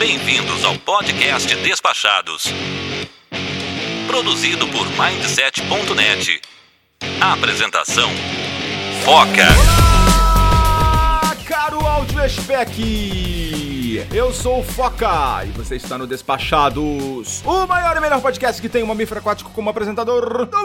Bem-vindos ao podcast Despachados. Produzido por Mindset.net. Apresentação: Foca. Olá, caro Eu sou o Foca e você está no Despachados, o maior e melhor podcast que tem um mamífero aquático como apresentador do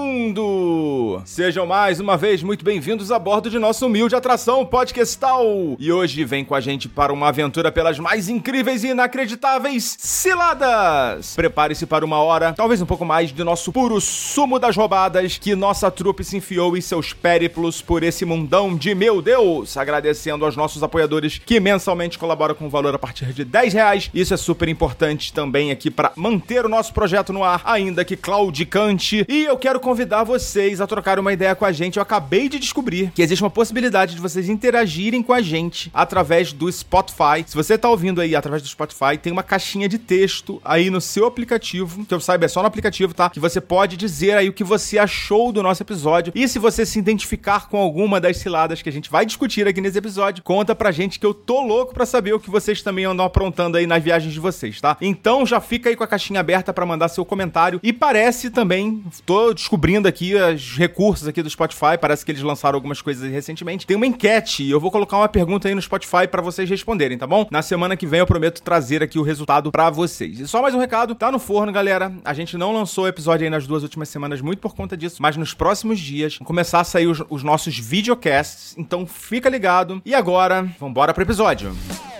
mundo! Sejam mais uma vez muito bem-vindos a bordo de nossa humilde atração podcastal! E hoje vem com a gente para uma aventura pelas mais incríveis e inacreditáveis ciladas! Prepare-se para uma hora, talvez um pouco mais, de nosso puro sumo das roubadas que nossa trupe se enfiou em seus périplos por esse mundão de meu Deus! Agradecendo aos nossos apoiadores que mensalmente colaboram com valor a partir de 10 reais. Isso é super importante também aqui para manter o nosso projeto no ar, ainda que claudicante. E eu quero convidar vocês a trocar uma ideia com a gente. Eu acabei de descobrir que existe uma possibilidade de vocês interagirem com a gente através do Spotify. Se você tá ouvindo aí através do Spotify, tem uma caixinha de texto aí no seu aplicativo, que eu saiba é só no aplicativo, tá? Que você pode dizer aí o que você achou do nosso episódio. E se você se identificar com alguma das ciladas que a gente vai discutir aqui nesse episódio, conta pra gente que eu tô louco pra saber o que vocês também andam aprontando aí nas viagens de vocês, tá? Então já fica aí com a caixinha aberta para mandar seu comentário. E parece também, tô descobrindo aqui os recursos aqui do Spotify, parece que eles lançaram algumas coisas recentemente. Tem uma enquete e eu vou colocar uma pergunta aí no Spotify para vocês responderem, tá bom? Na semana que vem eu prometo trazer aqui o resultado para vocês. E só mais um recado, tá no forno, galera. A gente não lançou episódio aí nas duas últimas semanas muito por conta disso, mas nos próximos dias vão começar a sair os, os nossos videocasts. Então fica ligado. E agora, vambora pro episódio. bem,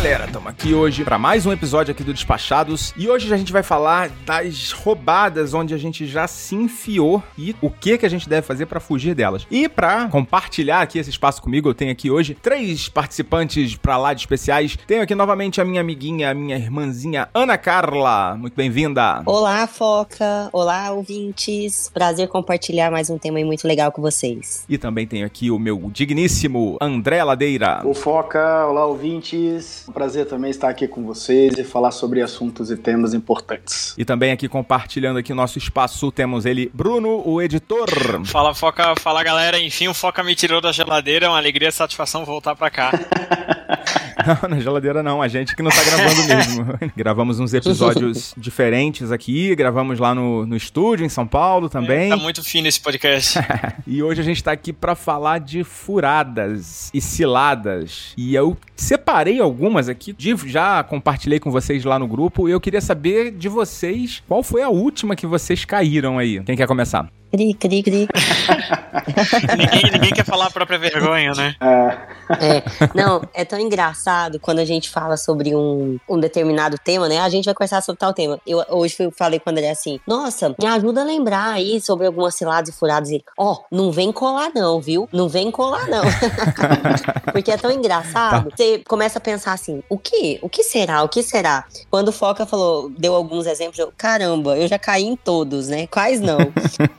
galera? Estamos aqui hoje para mais um episódio aqui do Despachados e hoje a gente vai falar das roubadas onde a gente já se enfiou e o que que a gente deve fazer para fugir delas. E para compartilhar aqui esse espaço comigo, eu tenho aqui hoje três participantes para lá de especiais. Tenho aqui novamente a minha amiguinha, a minha irmãzinha Ana Carla. Muito bem-vinda. Olá, Foca. Olá, ouvintes. Prazer compartilhar mais um tema muito legal com vocês. E também tenho aqui o meu digníssimo André Ladeira. O Foca, olá, ouvintes. Um prazer também estar aqui com vocês e falar sobre assuntos e temas importantes. E também aqui compartilhando aqui o nosso espaço, temos ele, Bruno, o editor. Fala, Foca, fala galera. Enfim, o Foca me tirou da geladeira. É uma alegria e satisfação voltar pra cá. Não, na geladeira não, a gente que não tá gravando mesmo. gravamos uns episódios diferentes aqui, gravamos lá no, no estúdio, em São Paulo também. É, tá muito fino esse podcast. e hoje a gente tá aqui para falar de furadas e ciladas. E eu separei algumas aqui, já compartilhei com vocês lá no grupo, e eu queria saber de vocês qual foi a última que vocês caíram aí. Quem quer começar? Cri, cri, cri. ninguém, ninguém, quer falar a própria vergonha, né? É. Não, é tão engraçado quando a gente fala sobre um, um determinado tema, né? A gente vai conversar sobre tal tema. Eu hoje fui, falei com o André assim: Nossa, me ajuda a lembrar aí sobre algumas ciladas e furadas. E ó, oh, não vem colar, não, viu? Não vem colar, não. Porque é tão engraçado. Tá. Você começa a pensar assim: o que? O que será? O que será? Quando o Foca falou, deu alguns exemplos, eu, caramba, eu já caí em todos, né? Quais não?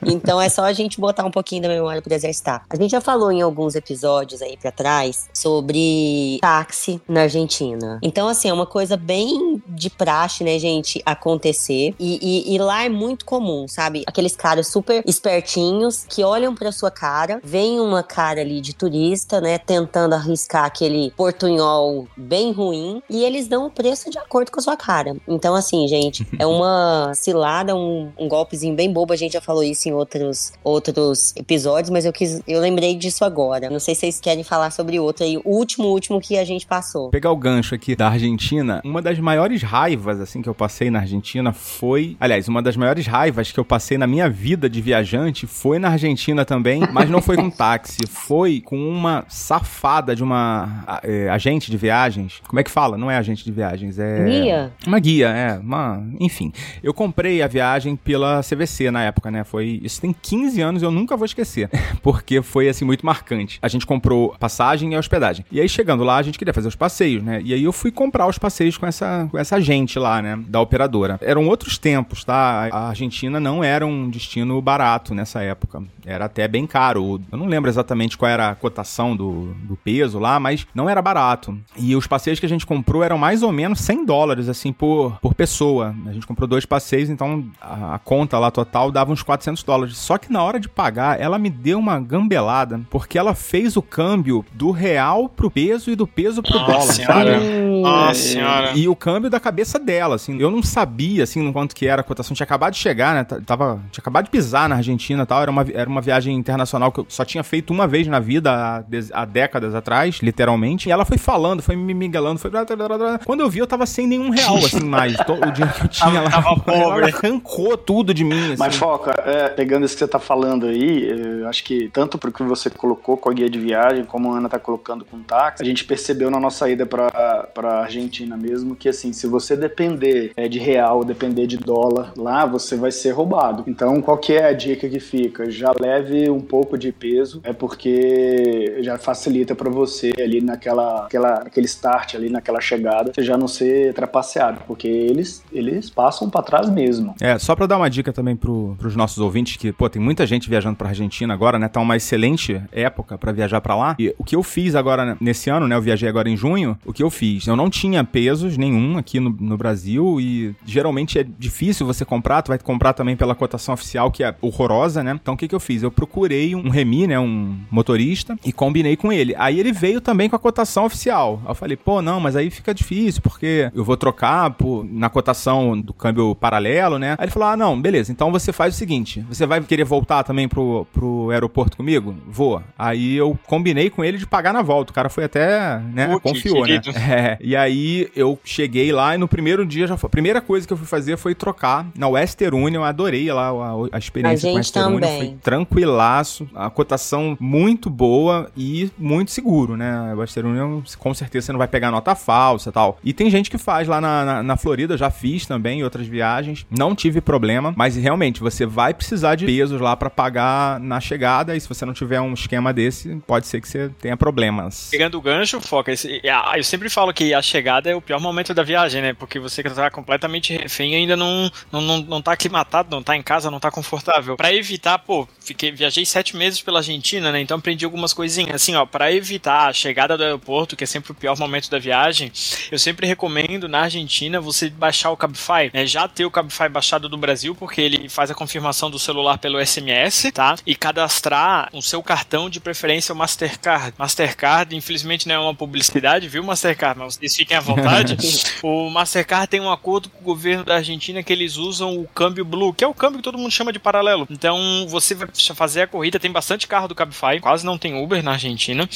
Então é só a gente botar um pouquinho da memória para exercitar. A gente já falou em alguns episódios aí para trás sobre táxi na Argentina. Então, assim, é uma coisa bem de praxe, né, gente, acontecer. E, e, e lá é muito comum, sabe? Aqueles caras super espertinhos que olham pra sua cara, veem uma cara ali de turista, né, tentando arriscar aquele portunhol bem ruim, e eles dão o preço de acordo com a sua cara. Então, assim, gente, é uma cilada, um, um golpezinho bem bobo. A gente já falou isso em outros, outros episódios, mas eu quis, eu lembrei disso agora. Não sei se vocês querem falar sobre outro aí, o último, último que a gente passou. Pegar o gancho aqui da Argentina, uma das maiores raivas, assim, que eu passei na Argentina foi. Aliás, uma das maiores raivas que eu passei na minha vida de viajante foi na Argentina também, mas não foi com táxi, foi com uma safada de uma é, agente de viagens. Como é que fala? Não é agente de viagens, é. Guia? Uma guia, é. Uma... Enfim. Eu comprei a viagem pela CVC na época, né? Foi isso Isso tem 15 anos e eu nunca vou esquecer, porque foi assim muito marcante. A gente comprou passagem e hospedagem. E aí chegando lá, a gente queria fazer os passeios, né? E aí eu fui comprar os passeios com essa, com essa gente lá, né? Da operadora. Eram outros tempos, tá? A Argentina não era um destino barato nessa época. Era até bem caro. Eu não lembro exatamente qual era a cotação do, do peso lá, mas não era barato. E os passeios que a gente comprou eram mais ou menos 100 dólares, assim, por, por pessoa. A gente comprou dois passeios, então a, a conta lá total dava uns 400 dólares. Só que na hora de pagar, ela me deu uma gambelada, porque ela fez o câmbio do real pro peso e do peso pro Nossa dólar, senhora. Nossa senhora. E o câmbio da cabeça dela, assim. Eu não sabia, assim, no quanto que era a cotação. Tinha acabado de chegar, né? Tava, tinha acabado de pisar na Argentina e tal. Era uma, era uma viagem internacional que eu só tinha feito uma vez na vida, há, há décadas atrás, literalmente. E ela foi falando, foi me miguelando, foi... Quando eu vi, eu tava sem nenhum real, assim, mais. O dinheiro que eu tinha lá. Tava pobre. Ela arrancou tudo de mim, assim. Mas, Foca, é, pegando isso que você tá falando aí, eu acho que tanto pro que você colocou com a guia de viagem, como a Ana tá colocando com o táxi, a gente percebeu na nossa ida pra, pra Argentina mesmo que, assim, se você depender é, de real, depender de dólar lá, você vai ser roubado. Então, qual que é a dica que fica? Já leve um pouco de peso, é porque já facilita pra você ali naquela, aquela, aquele start ali, naquela chegada, você já não ser trapaceado, porque eles, eles passam pra trás mesmo. É, só pra dar uma dica também pro, pros nossos ouvintes, que, pô, tem muita gente viajando pra Argentina agora, né? Tá uma excelente época pra viajar pra lá. E o que eu fiz agora, né, nesse ano, né? Eu viajei agora em junho. O que eu fiz? Eu não tinha pesos nenhum aqui no, no Brasil e geralmente é difícil você comprar. Tu vai comprar também pela cotação oficial, que é horrorosa, né? Então o que que eu fiz? Eu procurei um remi, né? Um motorista e combinei com ele. Aí ele veio também com a cotação oficial. Eu falei, pô, não, mas aí fica difícil, porque eu vou trocar por, na cotação do câmbio paralelo, né? Aí ele falou, ah, não, beleza, então você faz o seguinte, você vai querer voltar também pro, pro aeroporto comigo? Vou. Aí eu combinei com ele de pagar na volta. O cara foi até, né, confiou, né? É, e aí eu cheguei lá e no primeiro dia já foi. A primeira coisa que eu fui fazer foi trocar na Western Union. Eu adorei lá a, a experiência A com a gente Western Union. também. Foi tranquilaço, a cotação muito boa e muito seguro, né? A Western Union, com certeza você não vai pegar nota falsa e tal. E tem gente que faz lá na, na, na Florida, já fiz também em outras viagens. Não tive problema, mas realmente você vai precisar de pesos lá pra pagar na chegada. E se você não tiver um esquema desse, pode ser que você tenha problemas. Pegando o gancho, Foca, esse- ah, eu sempre falo que a chegada é o pior momento da viagem, né? Porque você que tá completamente refém ainda não, não, não, não tá aclimatado, não tá em casa, não tá confortável. Pra evitar, pô, fiquei, viajei sete meses pela Argentina, né? Então aprendi algumas coisinhas. Assim, ó, pra evitar a chegada do aeroporto, que é sempre o pior momento da viagem, eu sempre recomendo na Argentina você baixar o Cabify, né? Já ter o Cabify baixado do Brasil, porque ele faz a confirmação do celular pelo SMS, tá? E cadastrar o seu cartão de preferência o Mastercard. Mastercard, infelizmente, não é uma publicidade, viu, Mastercard? Mas vocês fiquem à vontade. o Mastercard tem um acordo com o governo da Argentina que eles usam o câmbio Blue, que é o câmbio que todo mundo chama de paralelo. Então, você vai fazer a corrida, tem bastante carro do Cabify, quase não tem Uber na Argentina.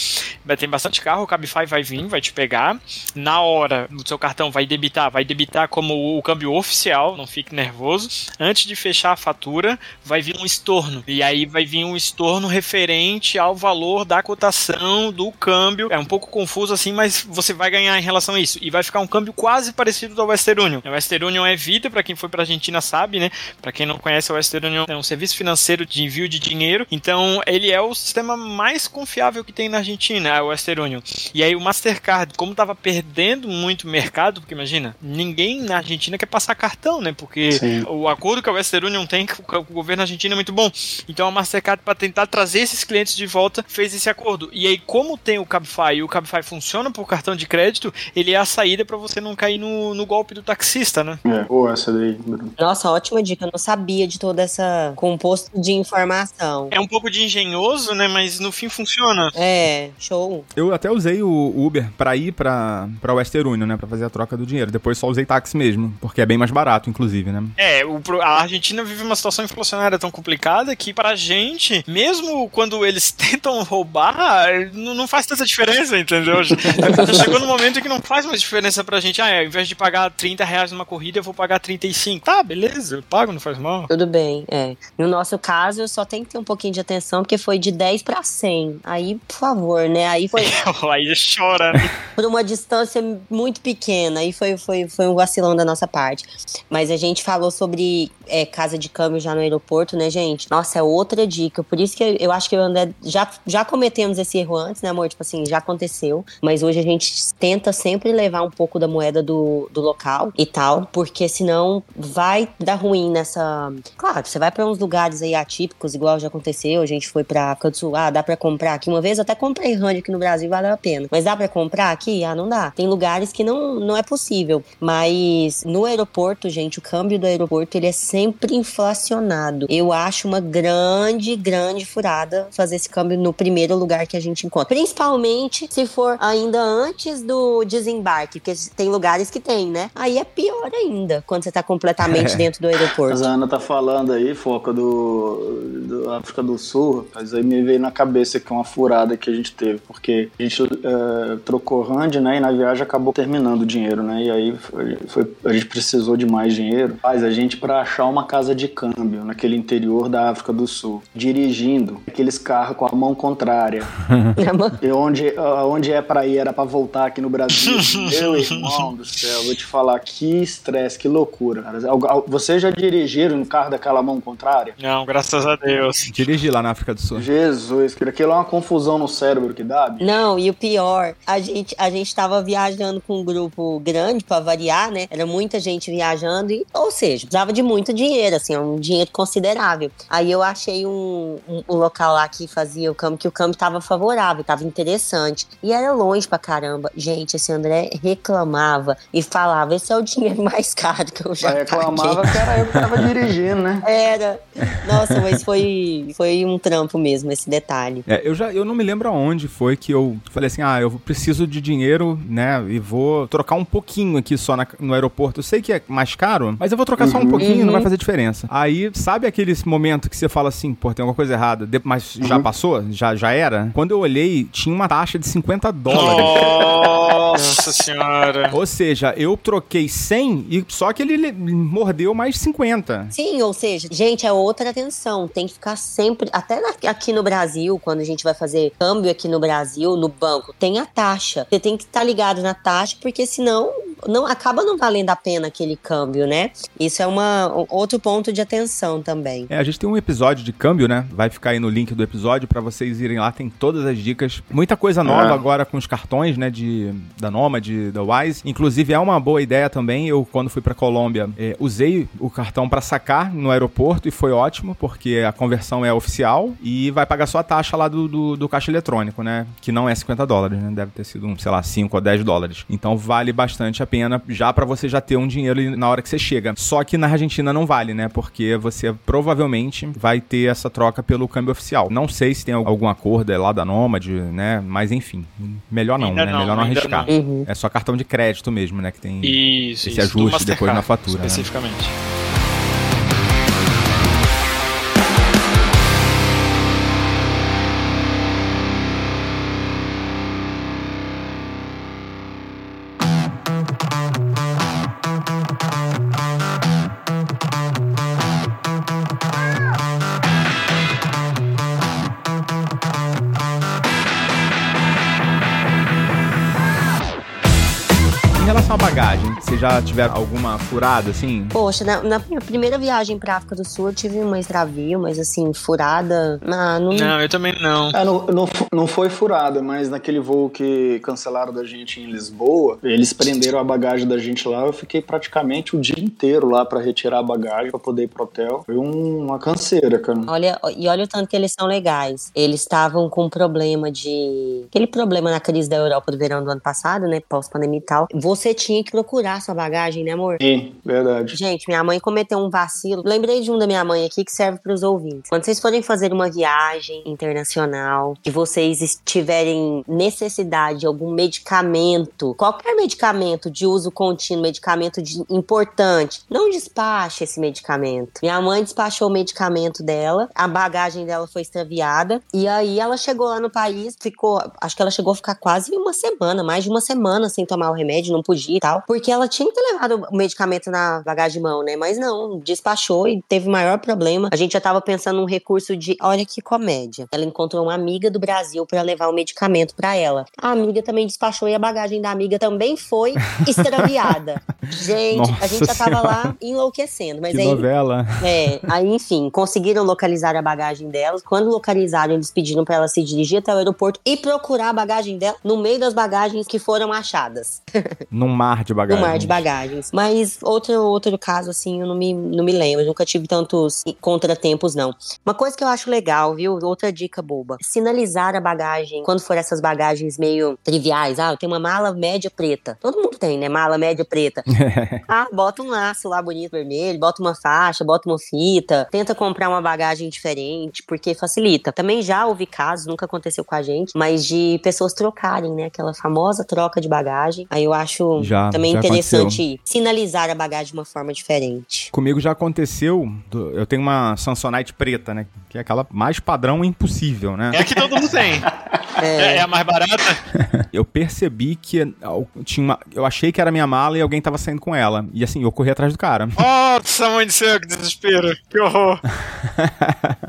Mas Tem bastante carro, o Cabify vai vir, vai te pegar. Na hora, o seu cartão vai debitar, vai debitar como o câmbio oficial, não fique nervoso. Antes de fechar a fatura, vai vir um estorno. E aí vai vir um estorno referente ao valor da cotação do câmbio. É um pouco confuso assim, mas você vai ganhar em relação a isso. E vai ficar um câmbio quase parecido ao Western Union. O Western Union é vida, para quem foi para Argentina sabe, né? Para quem não conhece, o Western Union é um serviço financeiro de envio de dinheiro. Então, ele é o sistema mais confiável que tem na Argentina, o Western Union. E aí o Mastercard, como tava perdendo muito mercado, porque imagina, ninguém na Argentina quer passar cartão, né? Porque Sim. o acordo que a Western Union tem com o governo argentino é muito bom. Então a Mastercard, para tentar trazer esses clientes de volta, fez esse acordo. E aí, como tem o Cabify e o Cabify funciona por cartão de crédito, ele é a saída para você não cair no, no golpe do taxista, né? É, pô, essa daí. Nossa, ótima dica. Eu não sabia de toda essa composto de informação. É um pouco de engenhoso, né? Mas no fim funciona. É, show. Eu até usei o Uber pra ir pra, pra Western Union, né? Pra fazer a troca do dinheiro. Depois só usei táxi mesmo, porque é bem mais barato, inclusive, né? É, o a Argentina vive uma situação inflacionária tão complicada que pra gente, mesmo quando eles tentam roubar, não, não faz tanta diferença, entendeu? Já chegou no momento em que não faz mais diferença pra gente. Ah, ao invés de pagar 30 reais numa corrida, eu vou pagar 35. Tá, beleza, eu pago, não faz mal. Tudo bem, é. No nosso caso, eu só tenho que ter um pouquinho de atenção, porque foi de 10 pra 100. Aí, por favor, né? Aí foi Aí chora, né? por uma distância muito pequena. Aí foi, foi, foi um vacilão da nossa parte. Mas a gente falou sobre é, casa de câmbio já no aeroporto. Né, gente? Nossa, é outra dica. Por isso que eu acho que eu André já, já cometemos esse erro antes, né, amor? Tipo assim, já aconteceu. Mas hoje a gente tenta sempre levar um pouco da moeda do, do local e tal, porque senão vai dar ruim nessa. Claro, você vai para uns lugares aí atípicos, igual já aconteceu. A gente foi pra Sul, ah, dá pra comprar aqui. Uma vez eu até comprei hand aqui no Brasil, valeu a pena. Mas dá pra comprar aqui? Ah, não dá. Tem lugares que não, não é possível. Mas no aeroporto, gente, o câmbio do aeroporto ele é sempre inflacionado. Eu acho uma grande, grande furada fazer esse câmbio no primeiro lugar que a gente encontra. Principalmente se for ainda antes do desembarque, porque tem lugares que tem, né? Aí é pior ainda quando você tá completamente é. dentro do aeroporto. A Ana tá falando aí, foca do, do África do Sul, mas aí me veio na cabeça que uma furada que a gente teve, porque a gente uh, trocou hand, né? E na viagem acabou terminando o dinheiro, né? E aí foi, foi, a gente precisou de mais dinheiro. Faz a gente para achar uma casa de câmbio naquele interior da África do Sul, dirigindo aqueles carros com a mão contrária. e onde, uh, onde é para ir era para voltar aqui no Brasil. Meu irmão do céu, vou te falar que estresse, que loucura. Cara. Você já dirigiram um carro daquela mão contrária? Não, graças a Deus. Dirigi lá na África do Sul. Jesus, aquilo é uma confusão no cérebro que dá. Bicho. Não, e o pior, a gente a gente tava viajando com um grupo grande para variar, né? Era muita gente viajando e, ou seja, precisava de muito dinheiro, assim, um dinheiro considerável. Aí eu achei um, um, um local lá que fazia o câmbio que o câmbio tava favorável, tava interessante e era longe pra caramba. Gente, esse André reclamava e falava: esse é o dinheiro mais caro que eu já eu reclamava paguei. que era eu que tava dirigindo, né? Era. Nossa, mas foi, foi um trampo mesmo, esse detalhe. É, eu já eu não me lembro aonde foi que eu falei assim: ah, eu preciso de dinheiro, né? E vou trocar um pouquinho aqui só na, no aeroporto. Eu sei que é mais caro, mas eu vou trocar uhum. só um uhum. pouquinho, uhum. não vai uhum. fazer diferença. Aí, sabe aquele momento que você fala assim, pô, tem alguma coisa errada, mas uhum. já passou? Já, já era? Quando eu olhei, tinha uma taxa de 50 dólares. Nossa senhora. Ou seja, eu troquei 100 e só que ele mordeu mais 50. Sim, ou seja, gente, é outra atenção. Tem que ficar sempre, até aqui no Brasil, quando a gente vai fazer câmbio aqui no Brasil, no banco, tem a taxa. Você tem que estar tá ligado na taxa, porque senão não acaba não valendo a pena aquele câmbio, né? Isso é uma, outro ponto de atenção também. É, a gente tem um episódio de câmbio, né? Vai ficar aí no link do episódio para vocês irem lá, tem todas as dicas. Muita coisa nova é. agora com os cartões, né, de da Nomad, da Wise. Inclusive é uma boa ideia também. Eu quando fui para Colômbia, é, usei o cartão para sacar no aeroporto e foi ótimo, porque a conversão é oficial e vai pagar só a taxa lá do, do, do caixa eletrônico, né? Que não é 50 dólares, né? Deve ter sido, um, sei lá, 5 ou 10 dólares. Então vale bastante a pena já para você já ter um dinheiro na hora que você chega. Só que na Argentina não vale, né? Porque você provavelmente vai ter essa troca pelo câmbio oficial. Não sei se tem algum acordo é lá da Nomad, né? Mas enfim, melhor não, ainda né? Não, melhor não arriscar. Não. Uhum. É só cartão de crédito mesmo, né? Que tem isso, esse isso, ajuste depois na fatura. Né? Especificamente. Né? Já tiveram alguma furada, assim? Poxa, na, na, minha primeira viagem pra África do Sul eu tive uma extravio, mas assim, furada. Ah, não... não, eu também não. É, não, não. Não foi furada, mas naquele voo que cancelaram da gente em Lisboa, eles prenderam a bagagem da gente lá. Eu fiquei praticamente o dia inteiro lá para retirar a bagagem, para poder ir pro hotel. Foi um, uma canseira, cara. Olha, e olha o tanto que eles são legais. Eles estavam com um problema de. Aquele problema na crise da Europa do verão do ano passado, né? Pós-pandemia e tal. Você tinha que procurar sua bagagem, né, amor? Sim, verdade. Gente, minha mãe cometeu um vacilo. Lembrei de um da minha mãe aqui que serve para os ouvintes. Quando vocês forem fazer uma viagem internacional, que vocês tiverem necessidade de algum medicamento, qualquer medicamento de uso contínuo, medicamento de, importante, não despache esse medicamento. Minha mãe despachou o medicamento dela, a bagagem dela foi extraviada e aí ela chegou lá no país, ficou, acho que ela chegou a ficar quase uma semana, mais de uma semana sem tomar o remédio, não podia, tal, porque ela tinha que ter levado o medicamento na bagagem de mão, né? Mas não, despachou e teve maior problema. A gente já tava pensando num recurso de, olha que comédia. Ela encontrou uma amiga do Brasil para levar o medicamento para ela. A amiga também despachou e a bagagem da amiga também foi extraviada. gente, Nossa a gente já tava Senhora. lá enlouquecendo, mas que aí novela. é, aí enfim, conseguiram localizar a bagagem dela. Quando localizaram, eles pediram pra ela se dirigir até o aeroporto e procurar a bagagem dela no meio das bagagens que foram achadas Num de mar de bagagens. Mas outro, outro caso, assim, eu não me, não me lembro. Eu nunca tive tantos contratempos, não. Uma coisa que eu acho legal, viu? Outra dica boba. Sinalizar a bagagem quando for essas bagagens meio triviais. Ah, eu tenho uma mala média preta. Todo mundo tem, né? Mala média preta. Ah, bota um laço lá bonito vermelho, bota uma faixa, bota uma fita, tenta comprar uma bagagem diferente, porque facilita. Também já houve casos, nunca aconteceu com a gente, mas de pessoas trocarem, né? Aquela famosa troca de bagagem. Aí eu acho Já, também já interessante sinalizar a bagagem de uma forma diferente. Comigo já aconteceu. Eu tenho uma Samsonite preta, né? Que é aquela mais padrão impossível, né? É que todo mundo tem. É, é a mais barata. Eu percebi que tinha uma. Eu achei que era minha mala e alguém tava saindo com ela. E assim, eu corri atrás do cara. Nossa, mãe do céu, que desespero. Que horror.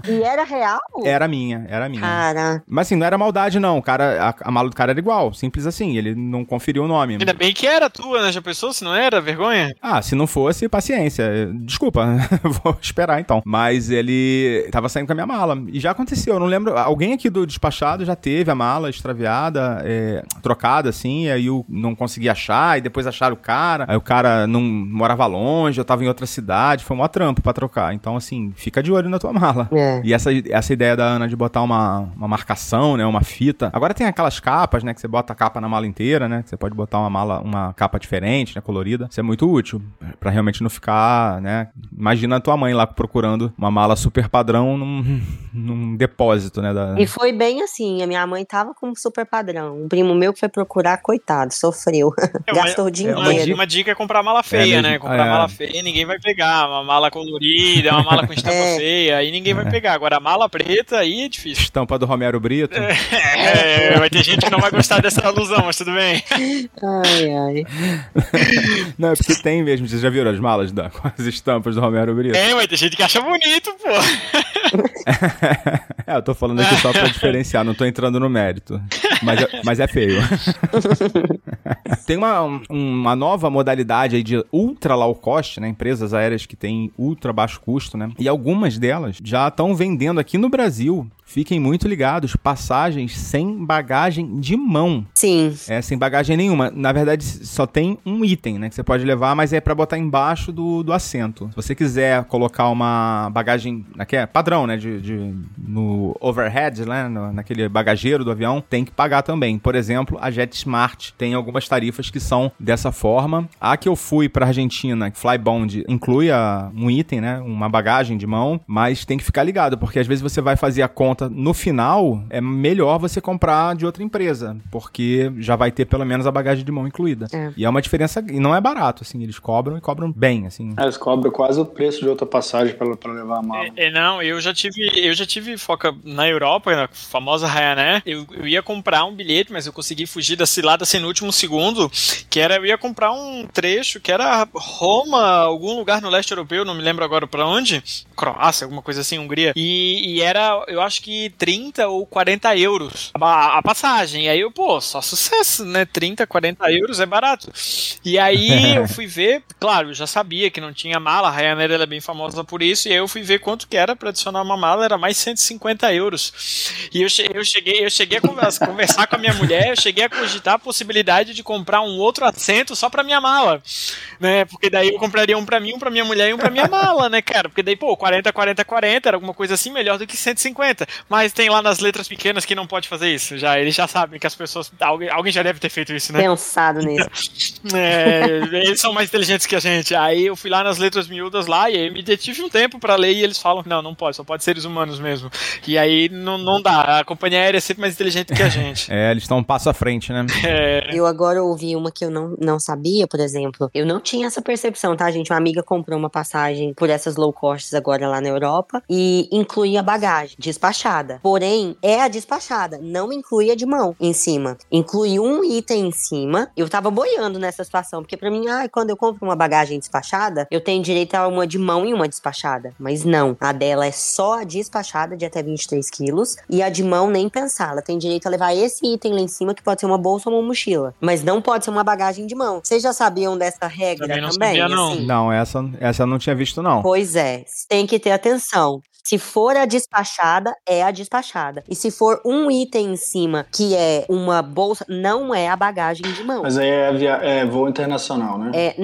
E era real? Era minha, era minha. Cara, Mas assim, não era maldade, não. O cara, a, a mala do cara era igual. Simples assim. Ele não conferiu o nome. Ainda bem que era tua, né? Já pensou? Se não era, vergonha? Ah, se não fosse, paciência. Desculpa, vou esperar então. Mas ele tava saindo com a minha mala. E já aconteceu, eu não lembro. Alguém aqui do despachado já teve a mala extraviada, é, trocada assim, e aí eu não consegui achar, e depois acharam o cara. Aí o cara não morava longe, eu tava em outra cidade, foi um trampo pra trocar. Então, assim, fica de olho na tua mala. É. E essa, essa ideia da Ana de botar uma, uma marcação, né? Uma fita. Agora tem aquelas capas, né? Que você bota a capa na mala inteira, né? Que você pode botar uma mala, uma capa diferente, né? Colorida. Isso é muito útil. Pra realmente não ficar, né? Imagina a tua mãe lá procurando uma mala super padrão num, num depósito, né? Da... E foi bem assim, a minha mãe tava com super padrão. Um primo meu que foi procurar, coitado, sofreu. É, uma- Gastou é dinheiro. Uma, dica- uma dica é comprar mala feia, mesmo. né? Comprar É. mala feia ninguém vai pegar. Uma mala colorida, uma mala com estampa É. feia, aí ninguém vai pegar. Agora, a mala preta, aí é difícil. Estampa do Romero Brito. É, vai ter gente que não vai gostar dessa alusão, mas tudo bem. Ai, ai. Não, é porque tem mesmo. Vocês já viram as malas da, com as estampas do Romero Brito? É, vai ter gente que acha bonito, pô. É, eu tô falando aqui só pra diferenciar, não tô entrando no mérito. Mas é, mas é feio. Tem uma, um- uma nova modalidade aí de ultra low cost, né? Empresas aéreas que têm ultra baixo custo, né? E algumas delas já estão vendendo aqui no Brasil. Fiquem muito ligados, passagens sem bagagem de mão. Sim. É, sem bagagem nenhuma. Na verdade, só tem um item, né? Que você pode levar, mas é pra botar embaixo do, do assento. Se você quiser colocar uma bagagem, que é padrão, né? De, de- no overhead, né? no- naquele bagageiro do avião, tem que pagar também. Por exemplo, a JetSmart tem algumas tarifas que são dessa forma. A que eu fui pra Argentina, Flybond, inclui a- um item, né? Uma bagagem de mão, mas tem que ficar ligado, porque às vezes você vai fazer a conta no final, é melhor você comprar de outra empresa, porque já vai ter pelo menos a bagagem de mão incluída. É. E é uma diferença, e não é barato, assim, eles cobram e cobram bem, assim. Ah, Eles cobram quase o preço de outra passagem pra, pra levar a mala. É, não, eu já tive, eu já tive foca na Europa, na famosa Ryanair. Eu, eu ia comprar um bilhete, mas eu consegui fugir da cilada assim no último segundo, que era eu ia comprar um trecho que era Roma, algum lugar no leste europeu, não me lembro agora pra onde, Croácia, alguma coisa assim, Hungria. E, e era, eu acho que 30 ou 40 euros a, a passagem. E aí eu, pô, só sucesso, né? 30, 40 euros é barato. E aí eu fui ver, claro, eu já sabia que não tinha mala, a Ryanair ela é bem famosa por isso, e aí eu fui ver quanto que era pra adicionar uma mala, era mais 150 euros. E eu, che- eu cheguei, eu cheguei a conversa- conversar com a minha mulher, eu cheguei a cogitar a possibilidade de comprar um outro assento só pra minha mala, né? Porque daí eu compraria um pra mim, um pra minha mulher e um pra minha mala, né, cara? Porque daí, pô, 40, 40, 40 era alguma coisa assim melhor do que 150. Mas tem lá nas letras pequenas que não pode fazer isso. Já eles já sabem que as pessoas, alguém, alguém já deve ter feito isso, né? Pensado nisso. É, eles são mais inteligentes que a gente. Aí eu fui lá nas letras miúdas lá e aí me detive um tempo pra ler e eles falam não, não pode, só pode seres humanos mesmo. E aí não, não dá. A companhia aérea é sempre mais inteligente que a gente. É, eles estão um passo à frente, né? É, Eu agora ouvi uma que eu não, não sabia, por exemplo. Eu não tinha essa percepção, tá, gente? Uma amiga comprou uma passagem por essas low costs agora lá na Europa e incluía bagagem despachada. Porém, é a despachada, não inclui a de mão em cima. Inclui um item em cima. Eu tava boiando nessa situação, porque para mim, ah, quando eu compro uma bagagem despachada, eu tenho direito a uma de mão e uma despachada. Mas não, a dela é só a despachada de até 23 quilos e a de mão nem pensar. Ela tem direito a levar esse item lá em cima, que pode ser uma bolsa ou uma mochila, mas não pode ser uma bagagem de mão. Vocês já sabiam dessa regra Também não também? sabia, não. assim? Não, essa, essa eu não tinha visto, não. Pois é, tem que ter atenção. Se for a despachada, é a despachada. E se for um item em cima, que é uma bolsa, não é a bagagem de mão. Mas aí é, via- é voo internacional, né? É,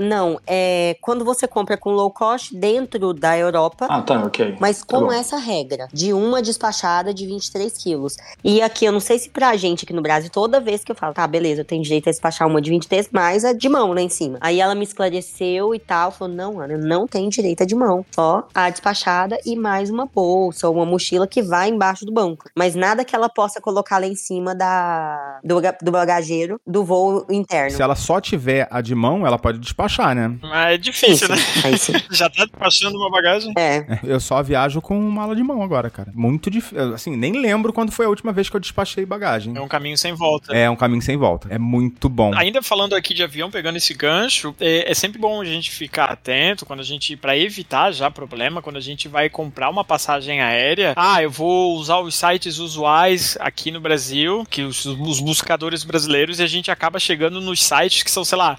não, é quando você compra com low cost dentro da Europa, Ah, tá, ok. mas Tá com bom. essa regra de uma despachada de 23 quilos. E aqui, eu não sei se pra gente aqui no Brasil, toda vez que eu falo, tá, beleza, eu tenho direito a despachar uma de 23, mais a de mão lá em cima. Aí ela me esclareceu e tal, falou, não, Ana, não tenho direito a de mão, só a despachada e mais uma bolsa ou uma mochila que vai embaixo do banco. Mas nada que ela possa colocar lá em cima da, do, do bagageiro do voo interno. Se ela só tiver a de mão, ela pode despachar, né? Mas é difícil, né? Aí sim. Já tá despachando uma bagagem? É, Eu só viajo com mala de mão agora, cara. Muito difícil. Assim, nem lembro quando foi a última vez que eu despachei bagagem. É um caminho sem volta. É um caminho sem volta. É muito bom. Ainda falando aqui de avião, pegando esse gancho, é, é sempre bom a gente ficar atento quando a gente, para evitar já problema, quando a gente vai comprar uma passagem aérea. Ah, eu vou usar os sites usuais aqui no Brasil, que os, os buscadores brasileiros, e a gente acaba chegando nos sites que são, sei lá,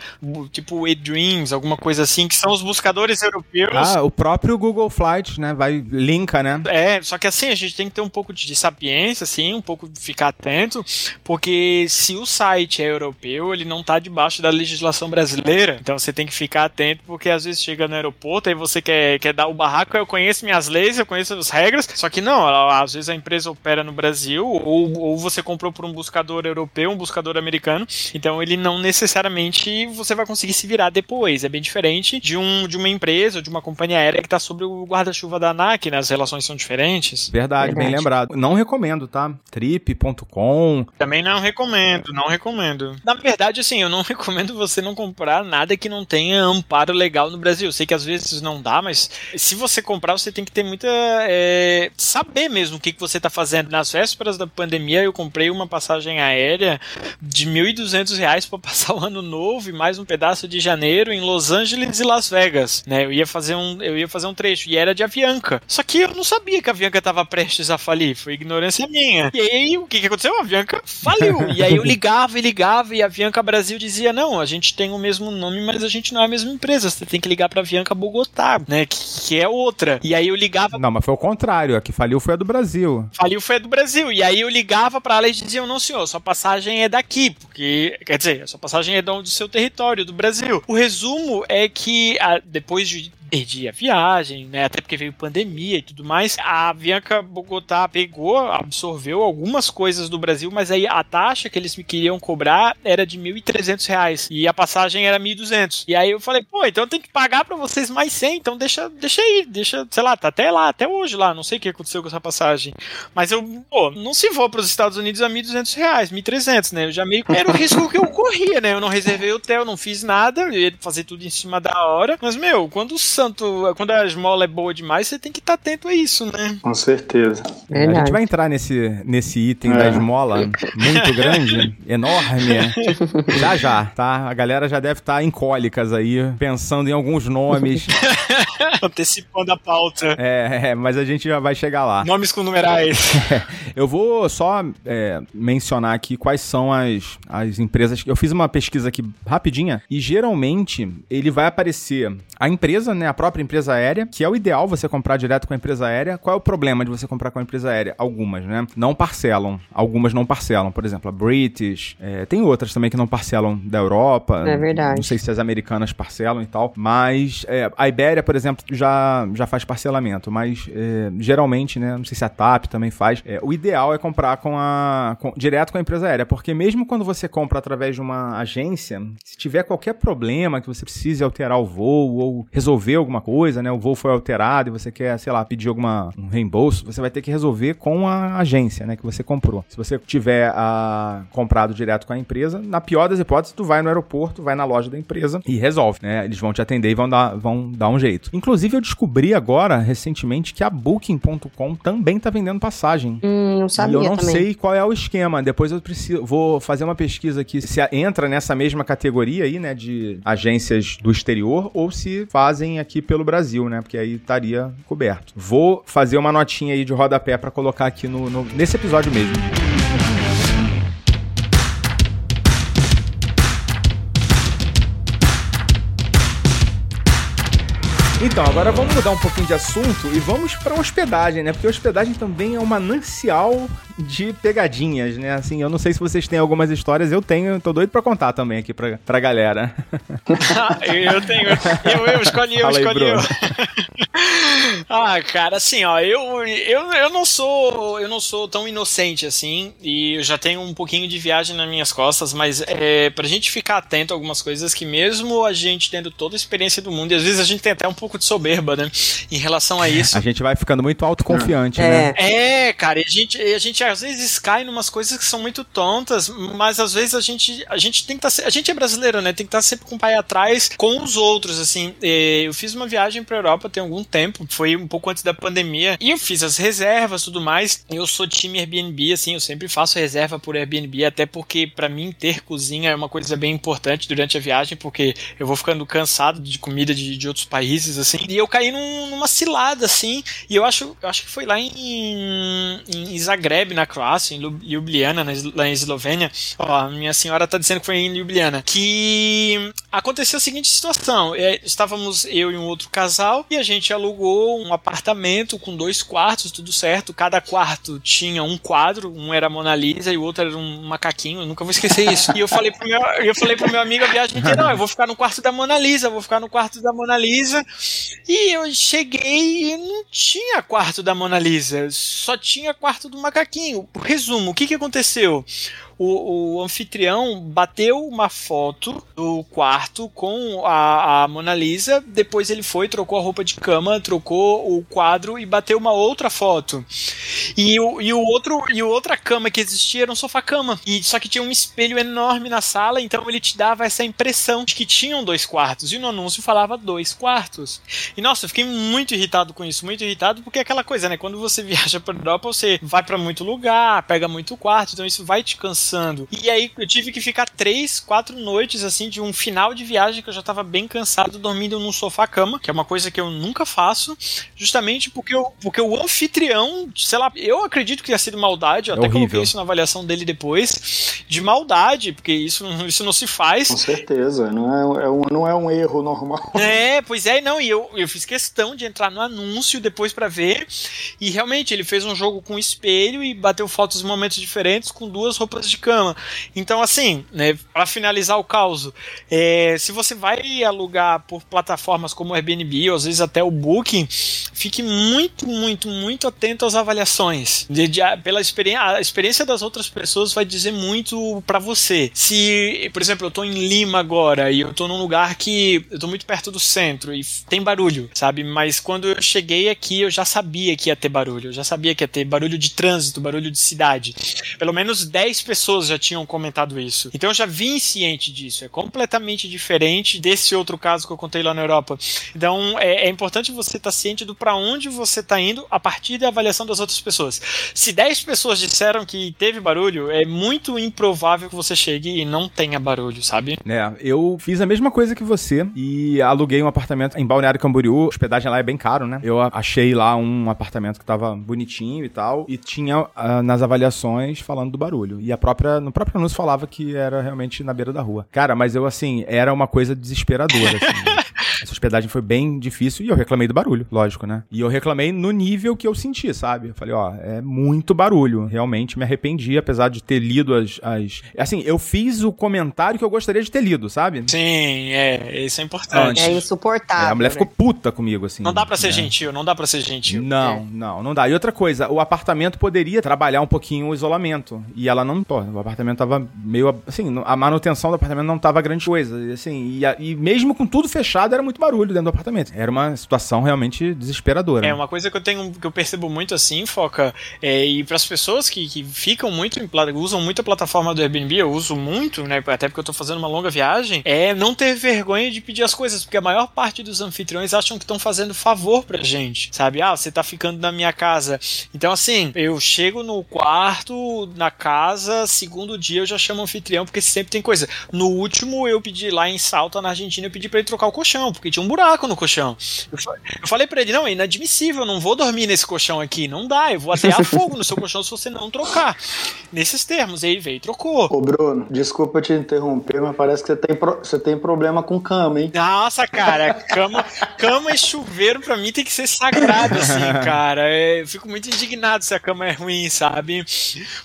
tipo eDreams, alguma coisa assim, que são os buscadores europeus. Ah, o próprio Google Flight, né? Vai, linka, né? É, só que assim, a gente tem que ter um pouco de sapiência, assim, um pouco de ficar atento, porque se o site é europeu, ele não tá debaixo da legislação brasileira. Então você tem que ficar atento, porque às vezes chega no aeroporto e você quer, quer dar o barraco, eu conheço minhas leis, eu conheço as regras, só que não, ela- às vezes a empresa opera no Brasil, ou, ou você comprou por um buscador europeu, um buscador americano, então ele não necessariamente você vai conseguir se virar depois. É bem diferente de, um, de uma empresa ou de uma companhia aérea que está sobre o guarda-chuva da ANAC, né? As relações são diferentes. Verdade, bem Verdade. lembrado. Não recomendo, tá? Trip.com. Também não recomendo, não recomendo. Na verdade, assim, eu não recomendo você não comprar nada que não tenha amparo legal no Brasil. Eu sei que às vezes não dá, mas se você comprar, você tem que ter muita. é, saber mesmo o que, que você está fazendo. Nas vésperas da pandemia, eu comprei uma passagem aérea de 1.200 reais para passar o ano novo e mais um pedaço de janeiro em Los Angeles e Las Vegas. Né? Eu, ia fazer um, eu ia fazer um trecho e era de Avianca. Só que eu não sabia que a Avianca estava prestes a falir. Foi ignorância minha. E aí, o que, que aconteceu? A Avianca faliu. E aí eu ligava e ligava e a Avianca Brasil dizia: não, a gente tem o mesmo nome, mas a gente não é a mesma empresa. Você tem que ligar pra Avianca Bogotá, né? Que, que é outra. E aí eu ligava Não, mas foi o contrário. A que faliu foi a do Brasil. Faliu foi a do Brasil. E aí eu ligava pra ela e diziam, não senhor, sua passagem é daqui, porque, quer dizer, a sua passagem é do, do seu território, do Brasil. O resumo é que ah, depois de perdi a viagem, né? Até porque veio pandemia e tudo mais. A Avianca Bogotá pegou, absorveu algumas coisas do Brasil, mas aí a taxa que eles me queriam cobrar era de 1.300 reais e a passagem era 1.200. E aí eu falei, pô, então tem que pagar pra vocês mais 100, então deixa, deixa aí, deixa, sei lá, tá até lá, até hoje lá, não sei o que aconteceu com essa passagem. Mas eu, pô, não se vou para os Estados Unidos a 1.200 reais, 1.300, né? Eu já meio era o risco que eu corria, né? Eu não reservei hotel, não fiz nada, eu ia fazer tudo em cima da hora. Mas, meu, quando o santo, quando a esmola é boa demais, você tem que estar atento a isso, né? Com certeza. A gente vai entrar nesse, nesse item É. da esmola muito grande, enorme. Já já, tá? A galera já deve estar em cólicas aí, pensando em alguns nomes. Antecipando a pauta. É, é, mas a gente já vai chegar lá. Nomes com numerais. Eu vou só é, mencionar aqui quais são as, as empresas. Eu fiz uma pesquisa aqui rapidinha e geralmente ele vai aparecer a empresa, né, a própria empresa aérea, que é o ideal você comprar direto com a empresa aérea. Qual é o problema de você comprar com a empresa aérea? Algumas, né? Não parcelam. Algumas não parcelam. Por exemplo, a British. é, tem outras também que não parcelam da Europa. É verdade. Não sei se as americanas parcelam e tal. Mas é, a Ibéria, por exemplo, já, já faz parcelamento. Mas é, geralmente, né? Não sei se a TAP também faz. é, o ideal é comprar com a, com- direto com a empresa aérea. Porque mesmo quando você compra através de uma agência, se tiver qualquer problema que você precise alterar o voo ou resolver resolver alguma coisa, né? O voo foi alterado e você quer, sei lá, pedir alguma um reembolso, você vai ter que resolver com a agência, né, que você comprou. Se você tiver a, comprado direto com a empresa, na pior das hipóteses, tu vai no aeroporto, vai na loja da empresa e resolve, né? Eles vão te atender e vão dar, vão dar um jeito. Inclusive, eu descobri agora, recentemente, que a Booking.com também tá vendendo passagem. Hum, não sabia e eu não também. sei qual é o esquema. Depois eu preciso, vou fazer uma pesquisa aqui se entra nessa mesma categoria aí, né, de agências do exterior ou se fazem aqui pelo Brasil, né? Porque aí estaria coberto. Vou fazer uma notinha aí de rodapé para colocar aqui no, no, nesse episódio mesmo. Então, agora vamos mudar um pouquinho de assunto e vamos para hospedagem, né? Porque hospedagem também é uma manancial de pegadinhas, né? Assim, eu não sei se vocês têm algumas histórias, eu tenho, tô doido para contar também aqui pra, pra galera. eu tenho, eu, eu escolhi, eu Fala aí, escolhi. eu. Bruno. ah, cara, assim, ó, eu, eu, eu não sou eu não sou tão inocente assim e eu já tenho um pouquinho de viagem nas minhas costas, mas é pra gente ficar atento a algumas coisas que mesmo a gente tendo toda a experiência do mundo e às vezes a gente tem até um pouco de soberba, né, em relação a isso. A gente vai ficando muito autoconfiante, né? É. É, cara, e a gente, e a gente às vezes cai em umas coisas que são muito tontas, mas às vezes a gente, a gente tem que estar. a gente é brasileiro, né? Tem que estar sempre com o pai atrás com os outros, assim. Eu fiz uma viagem pra Europa tem algum tempo, foi um pouco antes da pandemia, e eu fiz as reservas tudo mais. Eu sou time Airbnb, assim, eu sempre faço reserva por Airbnb, até porque pra mim ter cozinha é uma coisa bem importante durante a viagem, porque eu vou ficando cansado de comida de, de outros países, assim. E eu caí num- numa cilada, assim, e eu acho, eu acho que foi lá em, em Zagreb, na Croácia, em Ljubljana, na, Eslovênia. Ó, minha senhora tá dizendo que foi em Ljubljana. Que aconteceu a seguinte situação: é, estávamos eu e um outro casal e a gente alugou um apartamento com dois quartos, tudo certo. Cada quarto tinha um quadro, um era Mona Lisa e o outro era um macaquinho. Eu nunca vou esquecer isso. E eu falei pro meu, eu falei pro meu amigo a viagem inteira: não, eu vou ficar no quarto da Mona Lisa, vou ficar no quarto da Mona Lisa. E eu cheguei e não tinha quarto da Mona Lisa, só tinha quarto do macaquinho. Resumo, o que, que aconteceu? O, o anfitrião bateu uma foto do quarto com a, a Mona Lisa, depois ele foi, trocou a roupa de cama, trocou o quadro e bateu uma outra foto. E o, e o outro e outra cama que existia era um sofá-cama. E só que tinha um espelho enorme na sala, então ele te dava essa impressão de que tinham dois quartos. E no anúncio falava dois quartos. E nossa, eu fiquei muito irritado com isso, muito irritado, porque é aquela coisa, né? Quando você viaja pra Europa, você vai pra muito lugar, pega muito quarto, então isso vai te cansando. E aí eu tive que ficar três, quatro noites, assim, de um final de viagem que eu já tava bem cansado, dormindo num sofá-cama, que é uma coisa que eu nunca faço, justamente porque, eu, porque o anfitrião, sei lá, eu acredito que tenha sido maldade, eu É até horrível. coloquei isso na avaliação dele depois, de maldade, porque isso, isso não se faz. Com certeza, não é, é um, não é um erro normal. É, pois é, não, e eu, eu fiz questão de entrar no anúncio depois pra ver, e realmente ele fez um jogo com espelho e bateu fotos em momentos diferentes com duas roupas de cama. Então, assim, né, para finalizar o caos, é, se você vai alugar por plataformas como o Airbnb ou às vezes até o Booking, fique muito, muito, muito atento às avaliações. De- de- pela experiência, a experiência das outras pessoas vai dizer muito pra você. Se, por exemplo, eu tô em Lima agora e eu tô num lugar que eu tô muito perto do centro e tem barulho, sabe? Mas quando eu cheguei aqui, eu já sabia que ia ter barulho. Eu já sabia que ia ter barulho de trânsito, barulho de cidade. Pelo menos 10 pessoas já tinham comentado isso. Então eu já vim ciente disso. É completamente diferente desse outro caso que eu contei lá na Europa. Então é, é importante você estar ciente do para onde você está indo a partir da avaliação das outras pessoas. Se 10 pessoas disseram que teve barulho, é muito improvável que você chegue e não tenha barulho, sabe? É, eu fiz a mesma coisa que você e aluguei um apartamento em Balneário Camboriú. A hospedagem lá é bem caro, né? Eu achei lá um apartamento que tava bonitinho e tal e tinha ah, nas avaliações falando do barulho. E a própria, no próprio anúncio falava que era realmente na beira da rua. Cara, mas eu assim, era uma coisa desesperadora, assim. Essa hospedagem foi bem difícil e eu reclamei do barulho, lógico, né? E eu reclamei no nível que eu senti, sabe? Eu falei, ó, é muito barulho. Realmente me arrependi, apesar de ter lido as, as. Assim, eu fiz o comentário que eu gostaria de ter lido, sabe? Sim, é, isso é importante. É É, insuportável. a mulher né? ficou puta comigo, assim. Não dá pra ser né? gentil, não dá pra ser gentil. Não, não, não dá. E outra coisa, o apartamento poderia trabalhar um pouquinho o isolamento. E ela não, pô, o apartamento tava meio, assim, a manutenção do apartamento não tava grande coisa. Assim, e, a- e mesmo com tudo fechado, era muito muito barulho dentro do apartamento. Era uma situação realmente desesperadora. É, uma coisa que eu tenho que eu percebo muito assim, Foca, é, e para as pessoas que, que ficam muito em, usam muito a plataforma do Airbnb, eu uso muito, né, até porque eu tô fazendo uma longa viagem, é não ter vergonha de pedir as coisas, porque a maior parte dos anfitriões acham que estão fazendo favor pra gente, sabe? Ah, você tá ficando na minha casa. Então assim, eu chego no quarto, na casa, segundo dia eu já chamo o anfitrião, porque sempre tem coisa. No último eu pedi lá em Salta, na Argentina, eu pedi para ele trocar o colchão, porque tinha um buraco no colchão. Eu, eu falei para ele, não, é inadmissível, eu não vou dormir nesse colchão aqui, não dá, eu vou atear fogo no seu colchão se você não trocar. Nesses termos, aí veio e trocou. Ô Bruno, desculpa te interromper, mas parece que você tem, pro, você tem problema com cama, hein? Nossa, cara, cama, cama e chuveiro pra mim tem que ser sagrado, assim, cara. É, eu fico muito indignado se a cama é ruim, sabe?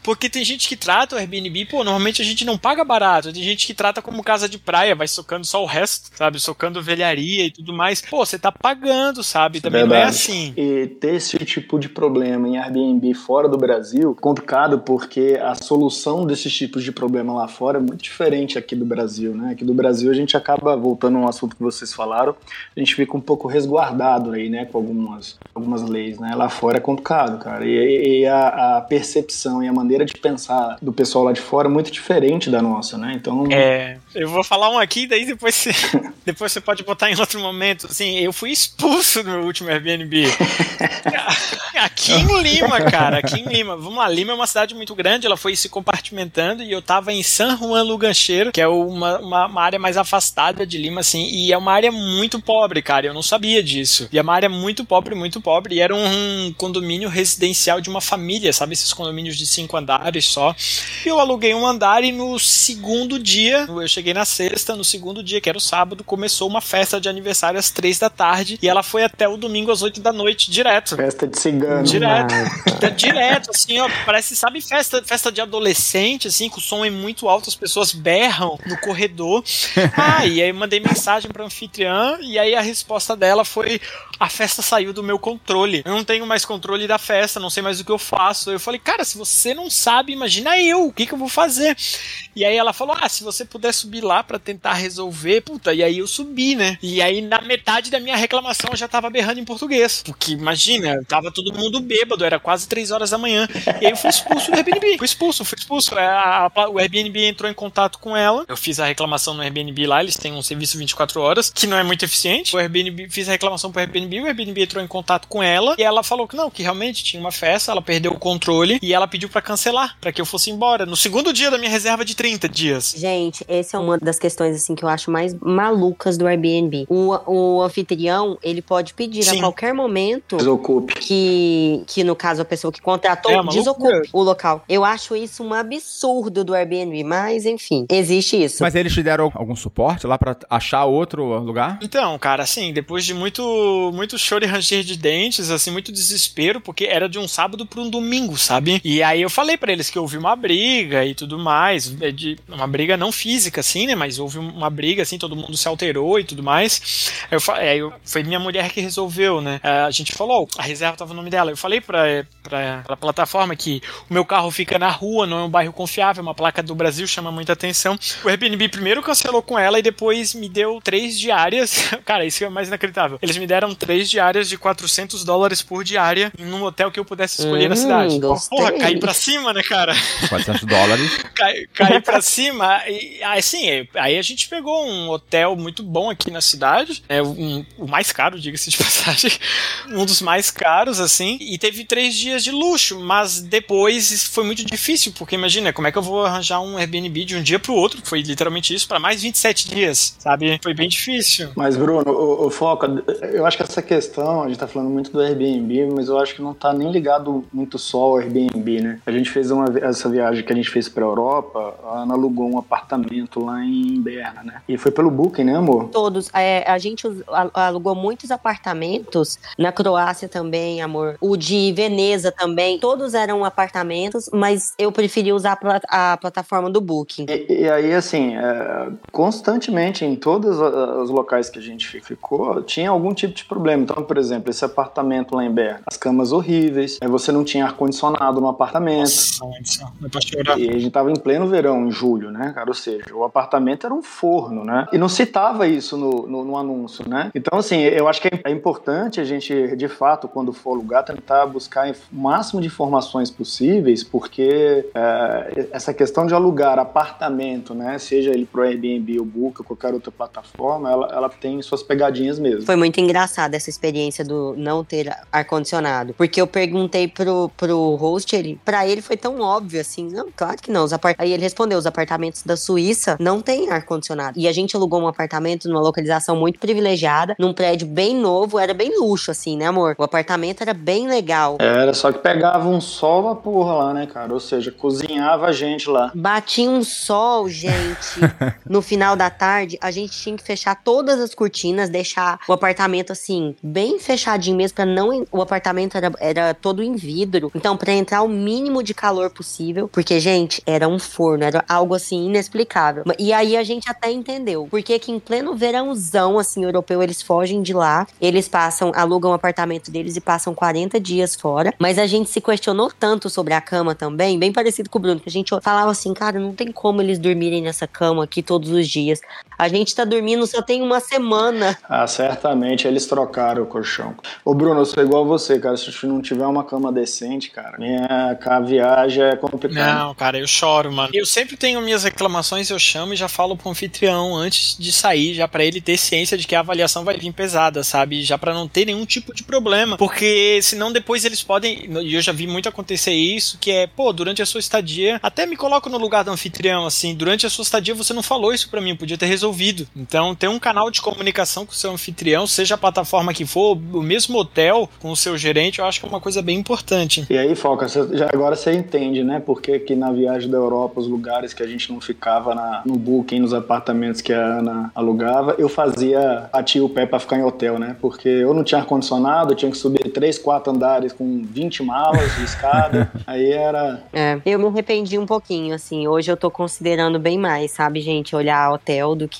Porque tem gente que trata o Airbnb, pô, normalmente a gente não paga barato, tem gente que trata como casa de praia, vai socando só o resto, sabe? Socando velharia e tudo mais. Pô, você tá pagando, sabe? Também Verdade. não é assim. E ter esse tipo de problema em Airbnb fora do Brasil, complicado porque a solução desses tipos de problema lá fora é muito diferente aqui do Brasil, né? Aqui do Brasil a gente acaba, voltando a um assunto que vocês falaram, a gente fica um pouco resguardado aí, né? Com algumas, algumas leis, né? Lá fora é complicado, cara. E, e a, a, percepção e a maneira de pensar do pessoal lá de fora é muito diferente da nossa, né? Então. É, eu vou falar um aqui, daí depois você, depois você pode botar em outro momento. Assim, eu fui expulso do meu último Airbnb. aqui em Lima, cara, aqui em Lima. Vamos lá, Lima é uma cidade muito grande, ela foi se compartimentando e eu tava em San Juan Lugancheiro, que é uma, uma, uma, área mais afastada de Lima, assim, e é uma área muito pobre, cara. Eu não sabia disso. E é uma área muito pobre, muito pobre, e era um condomínio residencial de uma família, sabe? Esses condomínios de cinco andares só. E eu aluguei um andar e no segundo dia, eu cheguei na sexta, no segundo dia, que era o sábado, começou uma festa de aniversário às três da tarde e ela foi até o domingo às oito da noite, direto. Festa de cigano. Direto. direto, assim, ó, parece, sabe, festa, festa de adolescente, assim, com o som é muito alto, as pessoas berram no corredor. Ah, e aí eu mandei mensagem pra anfitriã e aí a resposta dela foi: a festa saiu do meu controle. Eu não tenho mais controle da festa, não sei mais o que eu faço. Eu falei, cara, se você não sabe, imagina eu, o que, que eu vou fazer? E aí ela falou: ah, se você puder subir lá para tentar resolver, puta, e aí eu subi, né? E aí na metade da minha reclamação eu já tava berrando em português. Porque imagina, tava todo mundo bêbado, era quase 3 horas da manhã. E aí eu fui expulso do Airbnb. Fui expulso, fui expulso. É, a, a, o Airbnb entrou em contato com ela. Eu fiz a reclamação no Airbnb lá, eles têm um serviço 24 horas, que não é muito eficiente. O Airbnb, fiz a reclamação pro Airbnb, o Airbnb entrou em contato com ela e ela falou que não, que realmente tinha uma festa, ela perdeu o controle e ela pediu para cancelar, para que eu fosse embora. No segundo dia da minha reserva de 30 dias. Gente, essa é uma das questões assim que eu acho mais malucas do Airbnb. O, o anfitrião, ele pode pedir Sim. a qualquer momento desocupe. que que no caso a pessoa que contratou é desocupe o local. Eu acho isso um absurdo do Airbnb, mas enfim, existe isso. Mas eles te deram algum suporte lá para achar outro lugar? Então, cara, assim, depois de muito muito choro e ranger de dentes, assim, muito desespero, porque era de um sábado para um domingo, sabe? E aí eu falei para eles que houve uma briga e tudo mais, é de uma briga não física, assim, né? Mas houve uma briga, assim, todo mundo se alterou e tudo mais. Eu, aí eu, foi minha mulher que resolveu, né? É, a gente falou, a reserva tava no nome dela. Eu falei pra, pra, pra plataforma que o meu carro fica na rua, não é um bairro confiável, uma placa do Brasil chama muita atenção. O Airbnb primeiro cancelou com ela e depois me deu três diárias. Cara, isso é mais inacreditável. Eles me deram três diárias de 400 dólares por diária num hotel que eu pudesse escolher hum, na cidade. Gostei. Porra, caí pra cima, né, cara? 400 dólares. Cai, caí pra cima e, assim, aí a gente pegou um hotel muito bom aqui na cidade, é um, o mais caro, diga-se de passagem, um dos mais caros, assim, e teve três dias de luxo, mas depois foi muito difícil, porque imagina, como é que eu vou arranjar um Airbnb de um dia pro outro? Foi literalmente isso, para mais 27 dias, sabe? Foi bem difícil. Mas, Bruno, o, o Foca, eu acho que essa questão, a gente tá falando muito do Airbnb, mas eu acho que não tá nem ligado muito só ao Airbnb, né? A gente fez uma, essa viagem que a gente fez pra Europa, a Ana alugou um apartamento lá em Berna, né? E foi pelo Booking, né, amor? Todos. É, a gente alugou muitos apartamentos na Croácia também, amor. O de Veneza também. Todos eram apartamentos, mas eu preferi usar a, pla- a plataforma do Booking. E, e aí, assim, é, constantemente em todos os locais que a gente fi- ficou, tinha algum tipo de problema. Então, por exemplo, esse apartamento lá em Berna, as camas horríveis, aí você não tinha ar-condicionado no apartamento. Nossa, é pra chorar. E a gente tava em pleno verão, em julho, né, cara? Ou seja, o apartamento era um forno, né? E não citava isso no, no, no anúncio, né? Então, assim, eu acho que é importante a gente, de fato, quando for tentar buscar o máximo de informações possíveis, porque é, essa questão de alugar apartamento, né, seja ele pro Airbnb ou Book ou qualquer outra plataforma, ela, ela tem suas pegadinhas mesmo. Foi muito engraçada essa experiência do não ter ar-condicionado. Porque eu perguntei pro, pro host, ele, pra ele foi tão óbvio assim. Não, claro que não. Os apart... Aí ele respondeu: os apartamentos da Suíça não têm ar-condicionado. E a gente alugou um apartamento numa localização muito privilegiada, num prédio bem novo, era bem luxo, assim, né, amor? O apartamento era bem legal. Era só que pegava um sol a porra lá, né, cara? Ou seja, cozinhava a gente lá. Batia um sol, gente. no final da tarde, a gente tinha que fechar todas as cortinas, deixar o apartamento assim, bem fechadinho mesmo, pra não. O apartamento era, era todo em vidro. Então, pra entrar o mínimo de calor possível, porque, gente, era um forno, era algo assim inexplicável. E aí a gente até entendeu. Porque que em pleno verãozão, assim, europeu, eles fogem de lá, eles passam, alugam o apartamento deles e passam 40 dias fora. Mas a gente se questionou tanto sobre a cama também, bem parecido com o Bruno, que a gente falava assim, cara, não tem como eles dormirem nessa cama aqui todos os dias. A gente tá dormindo só tem uma semana. Ah, certamente eles trocaram o colchão. Ô, Bruno, eu sou igual a você, cara. Se não tiver uma cama decente, cara, minha a viagem é complicada. Não, cara, eu choro, mano. Eu sempre tenho minhas reclamações, eu chamo e já falo pro anfitrião antes de sair, já pra ele ter ciência de que a avaliação vai vir pesada, sabe? Já pra não ter nenhum tipo de problema. Porque senão depois eles podem. E eu já vi muito acontecer isso, que é, pô, durante a sua estadia, até me coloco no lugar do anfitrião, assim, durante a sua estadia você não falou isso pra mim, podia ter resolvido. Então, ter um canal de comunicação com o seu anfitrião, seja a plataforma que for, o mesmo hotel com o seu gerente, eu acho que é uma coisa bem importante. E aí, Foca, você- já, agora você entende, né? Porque que na viagem da Europa, os lugares que a gente não ficava na- no booking, nos apartamentos que a Ana alugava, eu fazia batia o pé pra ficar em hotel, né? Porque eu não tinha ar-condicionado, eu tinha que subir três, quatro andares com 20 malas de escada. aí era. É, eu me arrependi um pouquinho, assim. Hoje eu tô considerando bem mais, sabe, gente, olhar hotel do que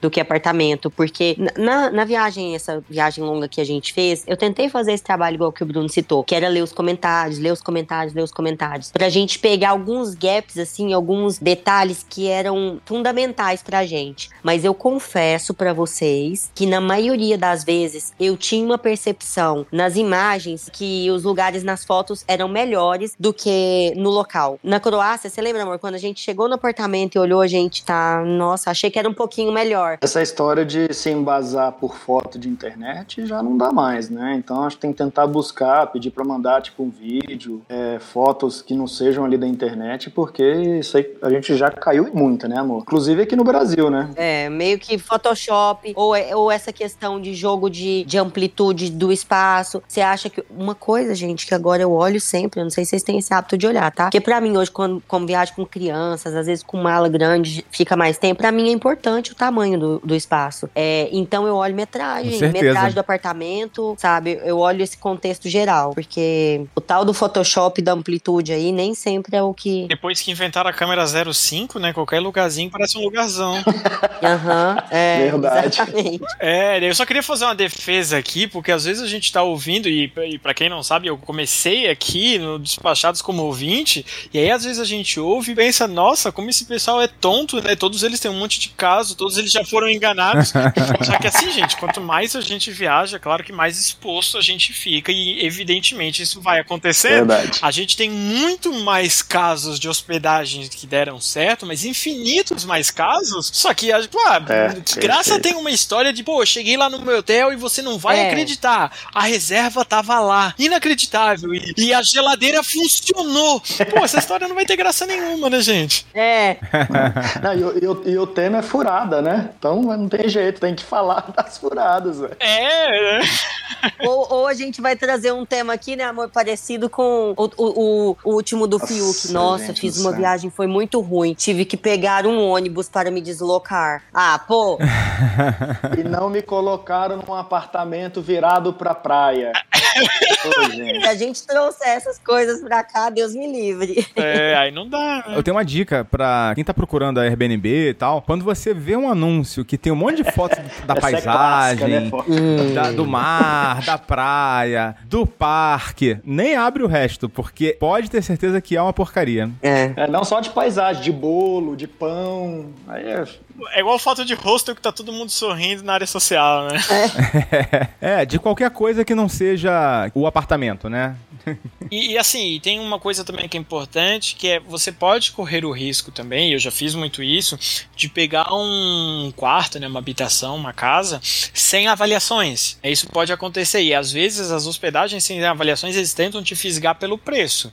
do que apartamento. Porque na, na viagem, essa viagem longa que a gente fez, eu tentei fazer esse trabalho igual que o Bruno citou, que era ler os comentários, ler os comentários, ler os comentários. Pra gente pegar alguns gaps, assim, alguns detalhes que eram fundamentais pra gente. Mas eu confesso pra vocês que na maioria das vezes eu tinha uma percepção nas imagens que os lugares nas fotos eram melhores do que no local. Na Croácia, você lembra, amor, quando a gente chegou no apartamento e olhou, a gente tá, nossa, achei que era um pouquinho melhor. Essa história de se embasar por foto de internet já não dá mais, né? Então acho que tem que tentar buscar, pedir pra mandar tipo um vídeo, é, fotos que não sejam ali da internet, porque isso aí a gente já caiu em muita, né, amor? Inclusive aqui no Brasil, né? É, meio que Photoshop, ou, é- ou essa questão de jogo de, de amplitude do espaço. Você acha que. Uma coisa, gente, que agora eu olho sempre, eu não sei se vocês têm esse hábito de olhar, tá? Porque pra mim, hoje, quando, como viagem com crianças, às vezes com mala grande, fica mais tempo, pra mim é importante o tamanho do, do espaço. É, então eu olho metragem, metragem do apartamento, sabe? Eu olho esse contexto geral, porque o tal do Photoshop da amplitude aí nem sempre é o que. Depois que inventaram a câmera 05, né? Qualquer lugarzinho parece um lugarzão. Aham, é. Verdade. Exatamente. É, eu só queria fazer uma defesa aqui, porque às vezes a gente tá ouvindo, e, e para quem não sabe, eu comecei aqui no Despachados como ouvinte, e aí às vezes a gente ouve e pensa, nossa, como esse pessoal é tonto, né? Todos eles têm um monte de caso, todos eles já foram enganados. só que assim, gente, quanto mais a gente viaja, claro que mais exposto a gente fica, e evidentemente isso vai acontecer. Verdade. A gente tem muito mais casos de hospedagens que deram certo, mas infinitos mais casos. Só que, ah, pô, É, de graça tem uma história de, pô, eu cheguei lá no meu hotel e você não vai É. acreditar. A reserva tava lá. Inacreditável. E, e a geladeira funcionou. Pô, essa história não vai ter graça nenhuma, né, gente? É, Não, e, o- e o- e o tema é furada, né? Então não tem jeito, tem que falar das furadas, velho. É? Ou, ou a gente vai trazer um tema aqui, né, amor, parecido com o, o- o- último do Nossa, Fiuk. Nossa, gente fiz uma viagem, foi muito ruim. Tive que pegar um ônibus para me deslocar. Ah, pô, E não me colocaram num apartamento virado pra praia. Gente. Se a gente trouxer essas coisas pra cá, Deus me livre. É, aí não dá, né? Eu tenho uma dica pra quem tá procurando a Airbnb e tal. Quando você vê um anúncio que tem um monte de fotos da Essa é paisagem, clássica, né, Foca? da- do mar, da praia, do parque, nem abre o resto, porque pode ter certeza que é uma porcaria. É. É, não só de paisagem, de bolo, de pão. Aí é. É igual foto de rosto que tá todo mundo sorrindo na área social, né? É, de qualquer coisa que não seja o apartamento, né? E, e, assim, tem uma coisa também que é importante, que é você pode correr o risco também, eu já fiz muito isso, de pegar um quarto, né, uma habitação, uma casa, sem avaliações. Isso pode acontecer e às vezes as hospedagens sem avaliações eles tentam te fisgar pelo preço.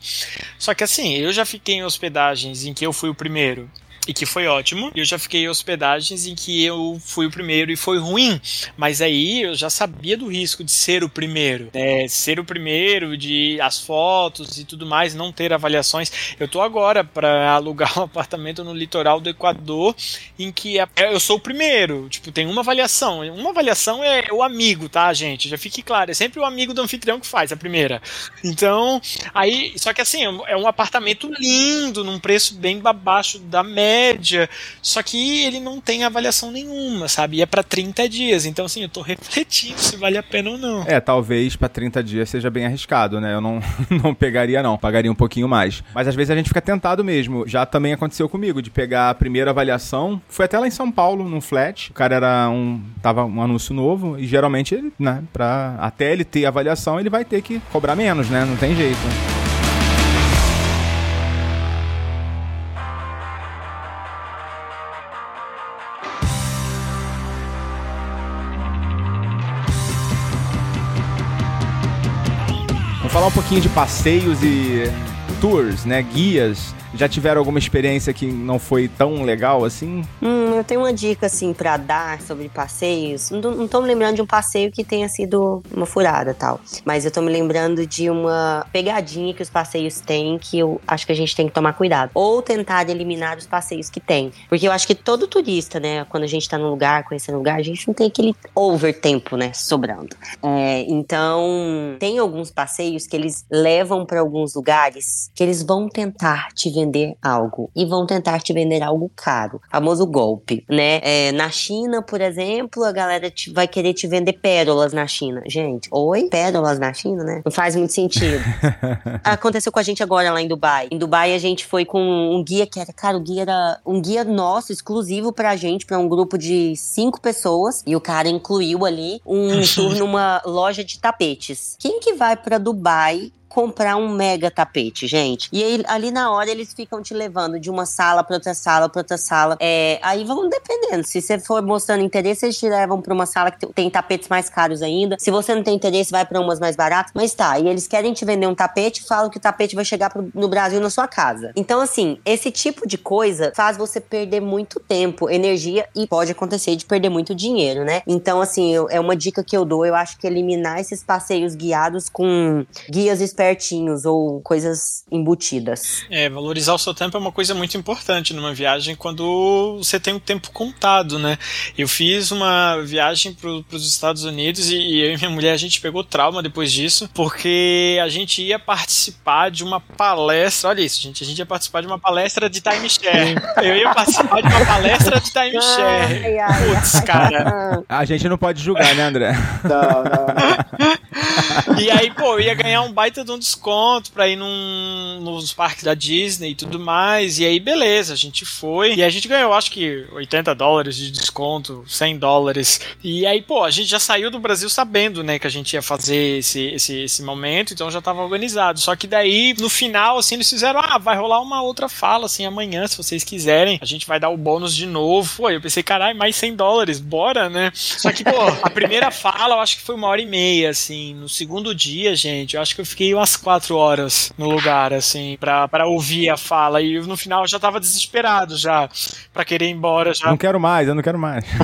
Só que assim, eu já fiquei em hospedagens em que eu fui o primeiro e que foi ótimo. Eu já fiquei em hospedagens em que eu fui o primeiro e foi ruim. Mas aí eu já sabia do risco de ser o primeiro. É, ser o primeiro, de as fotos e tudo mais, não ter avaliações. Eu tô agora para alugar um apartamento no litoral do Equador em que é- eu sou o primeiro. Tipo, tem uma avaliação. Uma avaliação é o amigo, tá, gente? Já fique claro. É sempre o amigo do anfitrião que faz a primeira. Então, aí, só que assim, é um apartamento lindo, num preço bem abaixo da média, só que ele não tem avaliação nenhuma, sabe? E é pra 30 dias, então assim, eu tô refletindo se vale a pena ou não. É, talvez pra 30 dias seja bem arriscado, né? Eu não, não pegaria, não. Pagaria um pouquinho mais. Mas às vezes a gente fica tentado mesmo. Já também aconteceu comigo, de pegar a primeira avaliação. Foi até lá em São Paulo, num flat. O cara era um. Tava um anúncio novo. E geralmente ele, né? Pra, até ele ter avaliação, ele vai ter que cobrar menos, né? Não tem jeito. Pouquinho de passeios e tours, né? Guias. Já tiveram alguma experiência que não foi tão legal assim? Hum, eu tenho uma dica, assim, pra dar sobre passeios. Não, não tô me lembrando de um passeio que tenha sido uma furada tal. Mas eu tô me lembrando de uma pegadinha que os passeios têm que eu acho que a gente tem que tomar cuidado. Ou tentar eliminar os passeios que tem. Porque eu acho que todo turista, né, quando a gente tá num lugar, conhecendo um lugar, a gente não tem aquele over tempo, né, sobrando. É, então, tem alguns passeios que eles levam pra alguns lugares que eles vão tentar te vender algo e vão tentar te vender algo caro, famoso golpe, né? É, na China, por exemplo, a galera te- vai querer te vender pérolas na China. Gente, oi? Pérolas na China, né? Não faz muito sentido. Aconteceu com a gente agora lá em Dubai. Em Dubai a gente foi com um guia que era, cara, o guia era um guia nosso, exclusivo pra gente, pra um grupo de cinco pessoas. E o cara incluiu ali um tour numa loja de tapetes. Quem que vai pra Dubai comprar um mega tapete, gente. E aí, ali na hora eles ficam te levando de uma sala pra outra sala, pra outra sala. É, aí vão dependendo. Se você for mostrando interesse, eles te levam pra uma sala que tem tapetes mais caros ainda. Se você não tem interesse, vai pra umas mais baratas. Mas tá, e eles querem te vender um tapete, falam que o tapete vai chegar pro- no Brasil na sua casa. Então, assim, esse tipo de coisa faz você perder muito tempo, energia e pode acontecer de perder muito dinheiro, né? Então, assim, eu- é uma dica que eu dou. Eu acho que eliminar esses passeios guiados com guias espertinhos ou coisas embutidas. É, valorizar o seu tempo é uma coisa muito importante numa viagem quando você tem o tempo contado, né? Eu fiz uma viagem para os Estados Unidos e, e eu e minha mulher a gente pegou trauma depois disso, porque a gente ia participar de uma palestra. Olha isso, gente, a gente ia participar de uma palestra de timeshare. Eu ia participar de uma palestra de timeshare. Putz, cara. A gente não pode julgar, né, André? Não, não. E aí, pô, eu ia ganhar um baita de um desconto pra ir num, nos parques da Disney e tudo mais. E aí, beleza, a gente foi. E a gente ganhou, acho que 80 dólares de desconto, 100 dólares. E aí, pô, a gente já saiu do Brasil sabendo, né, que a gente ia fazer esse, esse, esse momento, então já tava organizado. Só que daí, no final, assim, eles fizeram, ah, vai rolar uma outra fala, assim, amanhã, se vocês quiserem. A gente vai dar o bônus de novo. Pô, eu pensei, caralho, mais 100 dólares, bora, né? Só que, pô, a primeira fala eu acho que foi uma hora e meia, assim. No segundo dia, gente, eu acho que eu fiquei umas quatro horas no lugar, assim, pra, pra ouvir a fala. E no final eu já tava desesperado já, pra querer ir embora já. Não quero mais, eu não quero mais.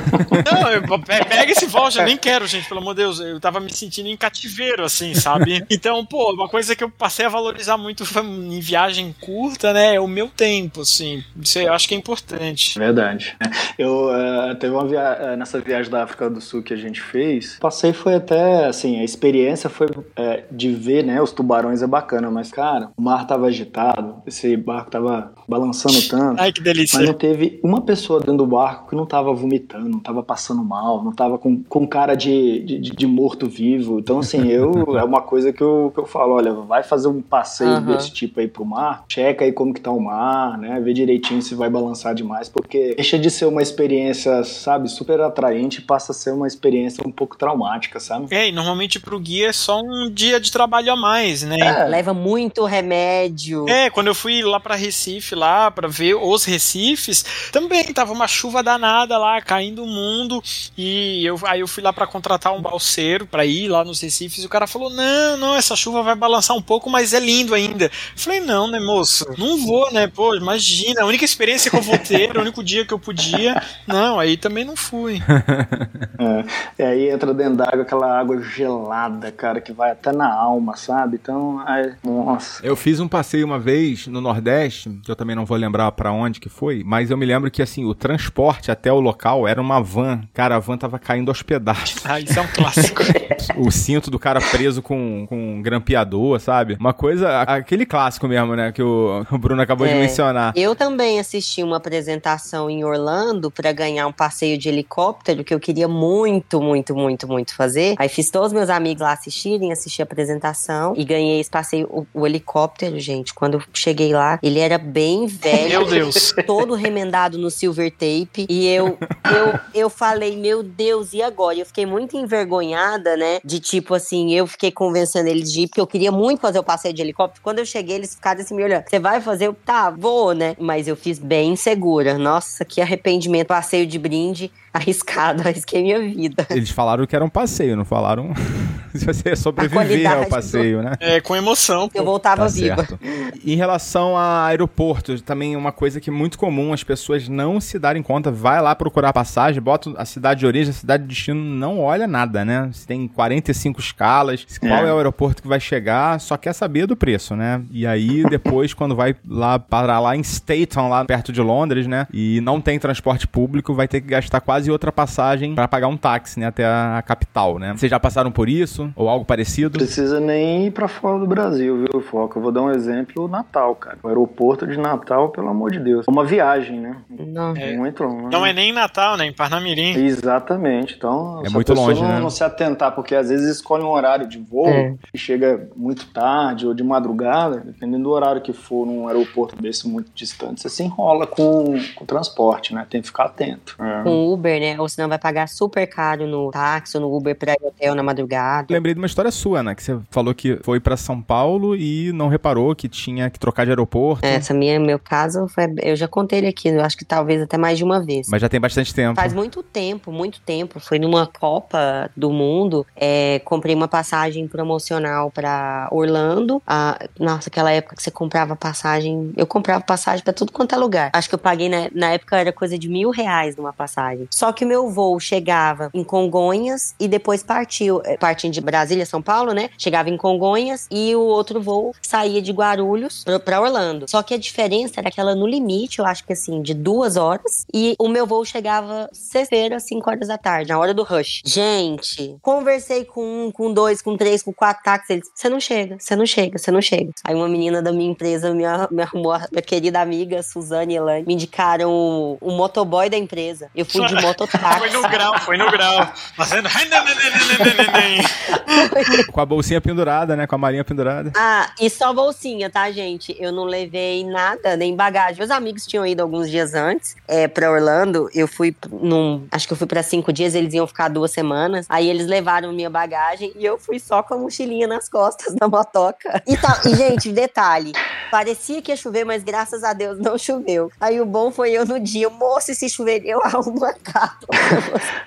Não, eu, pega esse voucher, eu nem quero, gente, pelo amor de Deus. Eu tava me sentindo em cativeiro, assim, sabe? Então, pô, uma coisa que eu passei a valorizar muito em viagem curta, né? É o meu tempo, assim. Isso eu acho que é importante. Verdade. Eu uh, teve uma viagem nessa viagem da África do Sul que a gente fez. Passei foi até assim, a experiência foi é, de ver, né? Os tubarões é bacana, mas cara, o mar tava agitado, esse barco tava balançando tanto. Ai, que delícia. Mas não teve uma pessoa dentro do barco que não tava vomitando, não tava passando mal, não tava com, com cara de, de, de morto-vivo. Então, assim, eu é uma coisa que eu, que eu falo: olha, vai fazer um passeio uhum. desse tipo aí pro mar, checa aí como que tá o mar, né? Vê direitinho se vai balançar demais, porque deixa de ser uma experiência, sabe, super atraente e passa a ser uma experiência um pouco traumática, sabe? É, e normalmente pro guia é só um dia de trabalho a mais, né? É. Leva muito remédio. É, quando eu fui lá para Recife, lá para ver os Recifes, também tava uma chuva danada lá, caindo o mundo, e eu, aí eu fui lá para contratar um balseiro para ir lá nos Recifes, e o cara falou: "Não, não, essa chuva vai balançar um pouco, mas é lindo ainda". Eu falei: "Não, né, moço? Não vou, né? Pô, imagina, a única experiência que eu vou ter, o único dia que eu podia". Não, aí também não fui. é, e aí entra dentro d'água aquela água gelada, cara, que vai até na alma, sabe? Então, é, nossa. Eu fiz um passeio uma vez no Nordeste, que eu também não vou lembrar para onde que foi, mas eu me lembro que assim, o transporte até o local era uma van. Cara, a van tava caindo aos pedaços. Ah, isso é um clássico. o cinto do cara preso com, com um grampeador, sabe? Uma coisa, aquele clássico mesmo, né, que o, Bruno acabou é, de mencionar. Eu também assisti uma apresentação em Orlando para ganhar um passeio de helicóptero que eu queria muito, muito, muito, muito fazer. Aí fiz todos meus amigos lá assistirem, assisti a apresentação e ganhei esse passeio. O, o helicóptero, gente, quando eu cheguei lá, ele era bem velho. Meu Deus. Todo remendado no silver tape. E eu, eu, eu falei, meu Deus, e agora? Eu fiquei muito envergonhada, né? De tipo assim, eu fiquei convencendo eles de ir, porque eu queria muito fazer o passeio de helicóptero. Quando eu cheguei, eles ficaram assim me olhando. Você vai fazer? Eu, tá, vou, né? Mas eu fiz bem segura. Nossa, que arrependimento. Passeio de brinde arriscado, arrisquei minha vida. Eles falaram que era um passeio, não falaram se você ia sobreviver ao passeio, do... né? É, com emoção. Pô. Eu voltava tá viva. Certo. Em relação a aeroportos, também uma coisa que é muito comum as pessoas não se darem conta, vai lá procurar passagem, bota a cidade de origem, a cidade de destino, não olha nada, né? Se tem 45 escalas, qual é. é o aeroporto que vai chegar, só quer saber do preço, né? E aí depois, quando vai lá parar lá em Staton, lá perto de Londres, né? E não tem transporte público, vai ter que gastar quase outra passagem para pagar um táxi, né, até a capital, né? Vocês já passaram por isso ou algo parecido? Precisa nem ir para fora do Brasil, viu, Foca? Eu vou dar um exemplo, Natal, cara. O aeroporto de Natal, pelo amor de Deus. É uma viagem, né? Não. É. Muito longe. Não é nem Natal, né? Em Parnamirim. Exatamente. Então, é muito longe, não, né? não se atentar, porque às vezes escolhe um horário de voo é. e chega muito tarde ou de madrugada, dependendo do horário que for num aeroporto desse muito distante, você se enrola com, com o transporte, né? Tem que ficar atento. É. Com Uber Uber, né? Ou senão vai pagar super caro no táxi ou no Uber pra ir ao hotel na madrugada. Lembrei de uma história sua, né? Que você falou que foi para São Paulo e não reparou que tinha que trocar de aeroporto. Essa minha, meu caso, foi, eu já contei ele aqui, eu acho que talvez até mais de uma vez. Mas já tem bastante tempo. Faz muito tempo, muito tempo. Foi numa Copa do Mundo, é, comprei uma passagem promocional para Orlando. Ah, nossa, aquela época que você comprava passagem, eu comprava passagem para tudo quanto é lugar. Acho que eu paguei, na, na época era coisa de mil reais numa passagem. Só que o meu voo chegava em Congonhas e depois partiu, eh, partindo de Brasília, São Paulo, né? Chegava em Congonhas e o outro voo saía de Guarulhos para Orlando. Só que a diferença era que ela no limite, eu acho que assim, de duas horas e o meu voo chegava sexta-feira, cinco horas da tarde, na hora do rush. Gente, conversei com um, com dois, com três, com quatro táxis. Eles, você não chega, você não chega, você não chega. Aí uma menina da minha empresa me, me arrumou, minha querida amiga Suzane e Elane, me indicaram o, o motoboy da empresa. Eu fui de mototáxi. Foi no grau, foi no grau. Fazendo. com a bolsinha pendurada, né? Com a marinha pendurada. Ah, e só bolsinha, tá, gente? Eu não levei nada, nem bagagem. Meus amigos tinham ido alguns dias antes é, pra Orlando. Eu fui num. Acho que eu fui pra cinco dias, eles iam ficar duas semanas. Aí eles levaram minha bagagem e eu fui só com a mochilinha nas costas da motoca. E, tá, e gente, detalhe: Parecia que ia chover, mas graças a Deus não choveu. Aí o bom foi eu no dia, moço, se chover, eu arrumo a capa.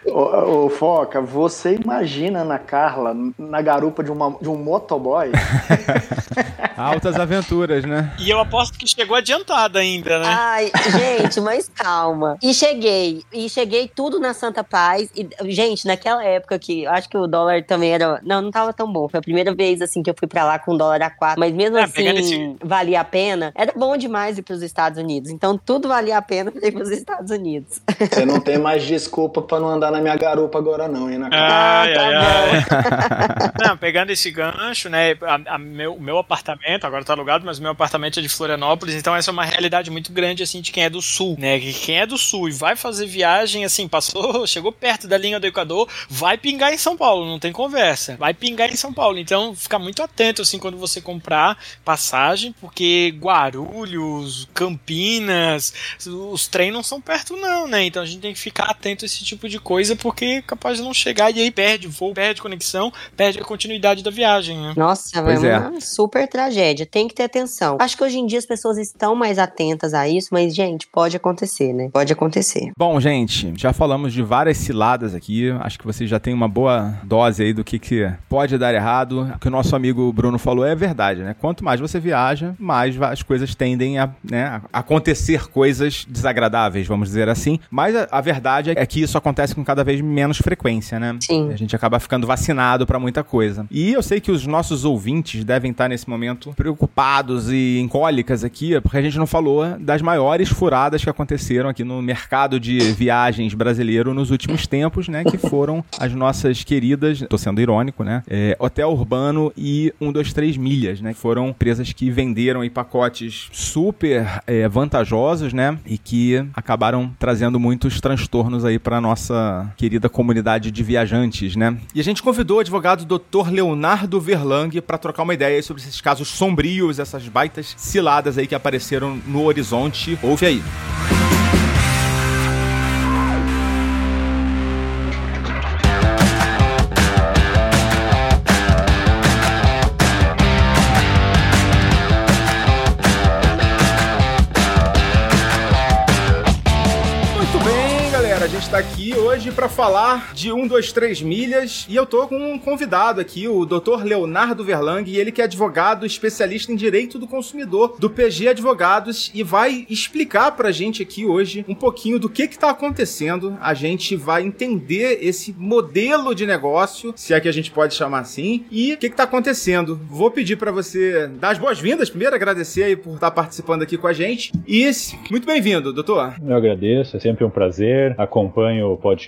ô, ô, Foca, você imagina Ana Carla na garupa de, uma, de um motoboy? Altas aventuras, né? E eu aposto que chegou adiantada ainda, né? Ai, gente, mas calma. E cheguei. E cheguei tudo na Santa Paz. E, gente, naquela época que eu acho que o dólar também era. Não, não tava tão bom. Foi a primeira vez assim que eu fui pra lá com o dólar a 4. Mas mesmo É, assim, esse- valia a pena. Era bom demais ir pros Estados Unidos. Então tudo valia a pena pra ir pros Estados Unidos. Você não tem mais desculpa pra não andar na minha garupa agora não, hein, Ana Carla? Ai, tá ai, bom. ai. Não, pegando esse gancho, né? a- a meu, o meu apartamento, agora tá alugado, mas o meu apartamento é de Florianópolis, então essa é uma realidade muito grande, assim, de quem é do sul, né? Que quem é do sul e vai fazer viagem, assim, passou, chegou perto da linha do Equador, vai pingar em São Paulo, não tem conversa. Vai pingar em São Paulo. Então, fica muito atento, assim, quando você comprar passagem, porque Guarulhos, Campinas, os trens não são perto, não, né? Então a gente tem que ficar atento a esse tipo de coisa, porque é capaz de não chegar e aí perde voo, perde conexão, perde a continuidade da viagem, né? Nossa, Pois é é. uma super tragédia. Tem que ter atenção. Acho que hoje em dia as pessoas estão mais atentas a isso, mas, gente, pode acontecer, né? Pode acontecer. Bom, gente, já falamos de várias ciladas aqui. Acho que vocês já têm uma boa dose aí do que, que pode dar errado. O que o nosso amigo Bruno falou é verdade, né? Quanto mais você viaja, mais as coisas tendem a, né, a acontecer coisas desagradáveis, vamos dizer assim. Mas a, a verdade é que isso acontece com cada vez menos frequência, né? Sim. A gente acaba ficando vacinado pra muita coisa. E eu sei que os nossos ouvintes devem estar nesse momento preocupados e em cólicas aqui, porque a gente não falou das maiores furadas que aconteceram aqui no mercado de viagens brasileiro nos últimos tempos, né? Que foram as nossas queridas, tô sendo irônico, né? é, Hotel Urbano e 123 Milhas, né? Foram empresas que venderam aí pacotes super é, vantajosos, né? E que acabaram trazendo muitos transtornos aí para nossa querida comunidade de viajantes, né? E a gente convidou o advogado Dr. Leonardo Verlang para trocar uma ideia sobre esses casos sombrios, essas baitas ciladas aí que apareceram no horizonte. Ouve aí. Muito hoje para falar de 1, 2, 3 milhas. E eu tô com um convidado aqui, o Dr. Leonardo Verlang, e ele que é advogado especialista em direito do consumidor do PG Advogados e vai explicar pra gente aqui hoje um pouquinho do que que tá acontecendo. A gente vai entender esse modelo de negócio, se é que a gente pode chamar assim, e o que que tá acontecendo. Vou pedir pra você dar as boas-vindas, primeiro agradecer aí por estar participando aqui com a gente. E muito bem-vindo, doutor. Eu agradeço, é sempre um prazer. Acompanho o podcast.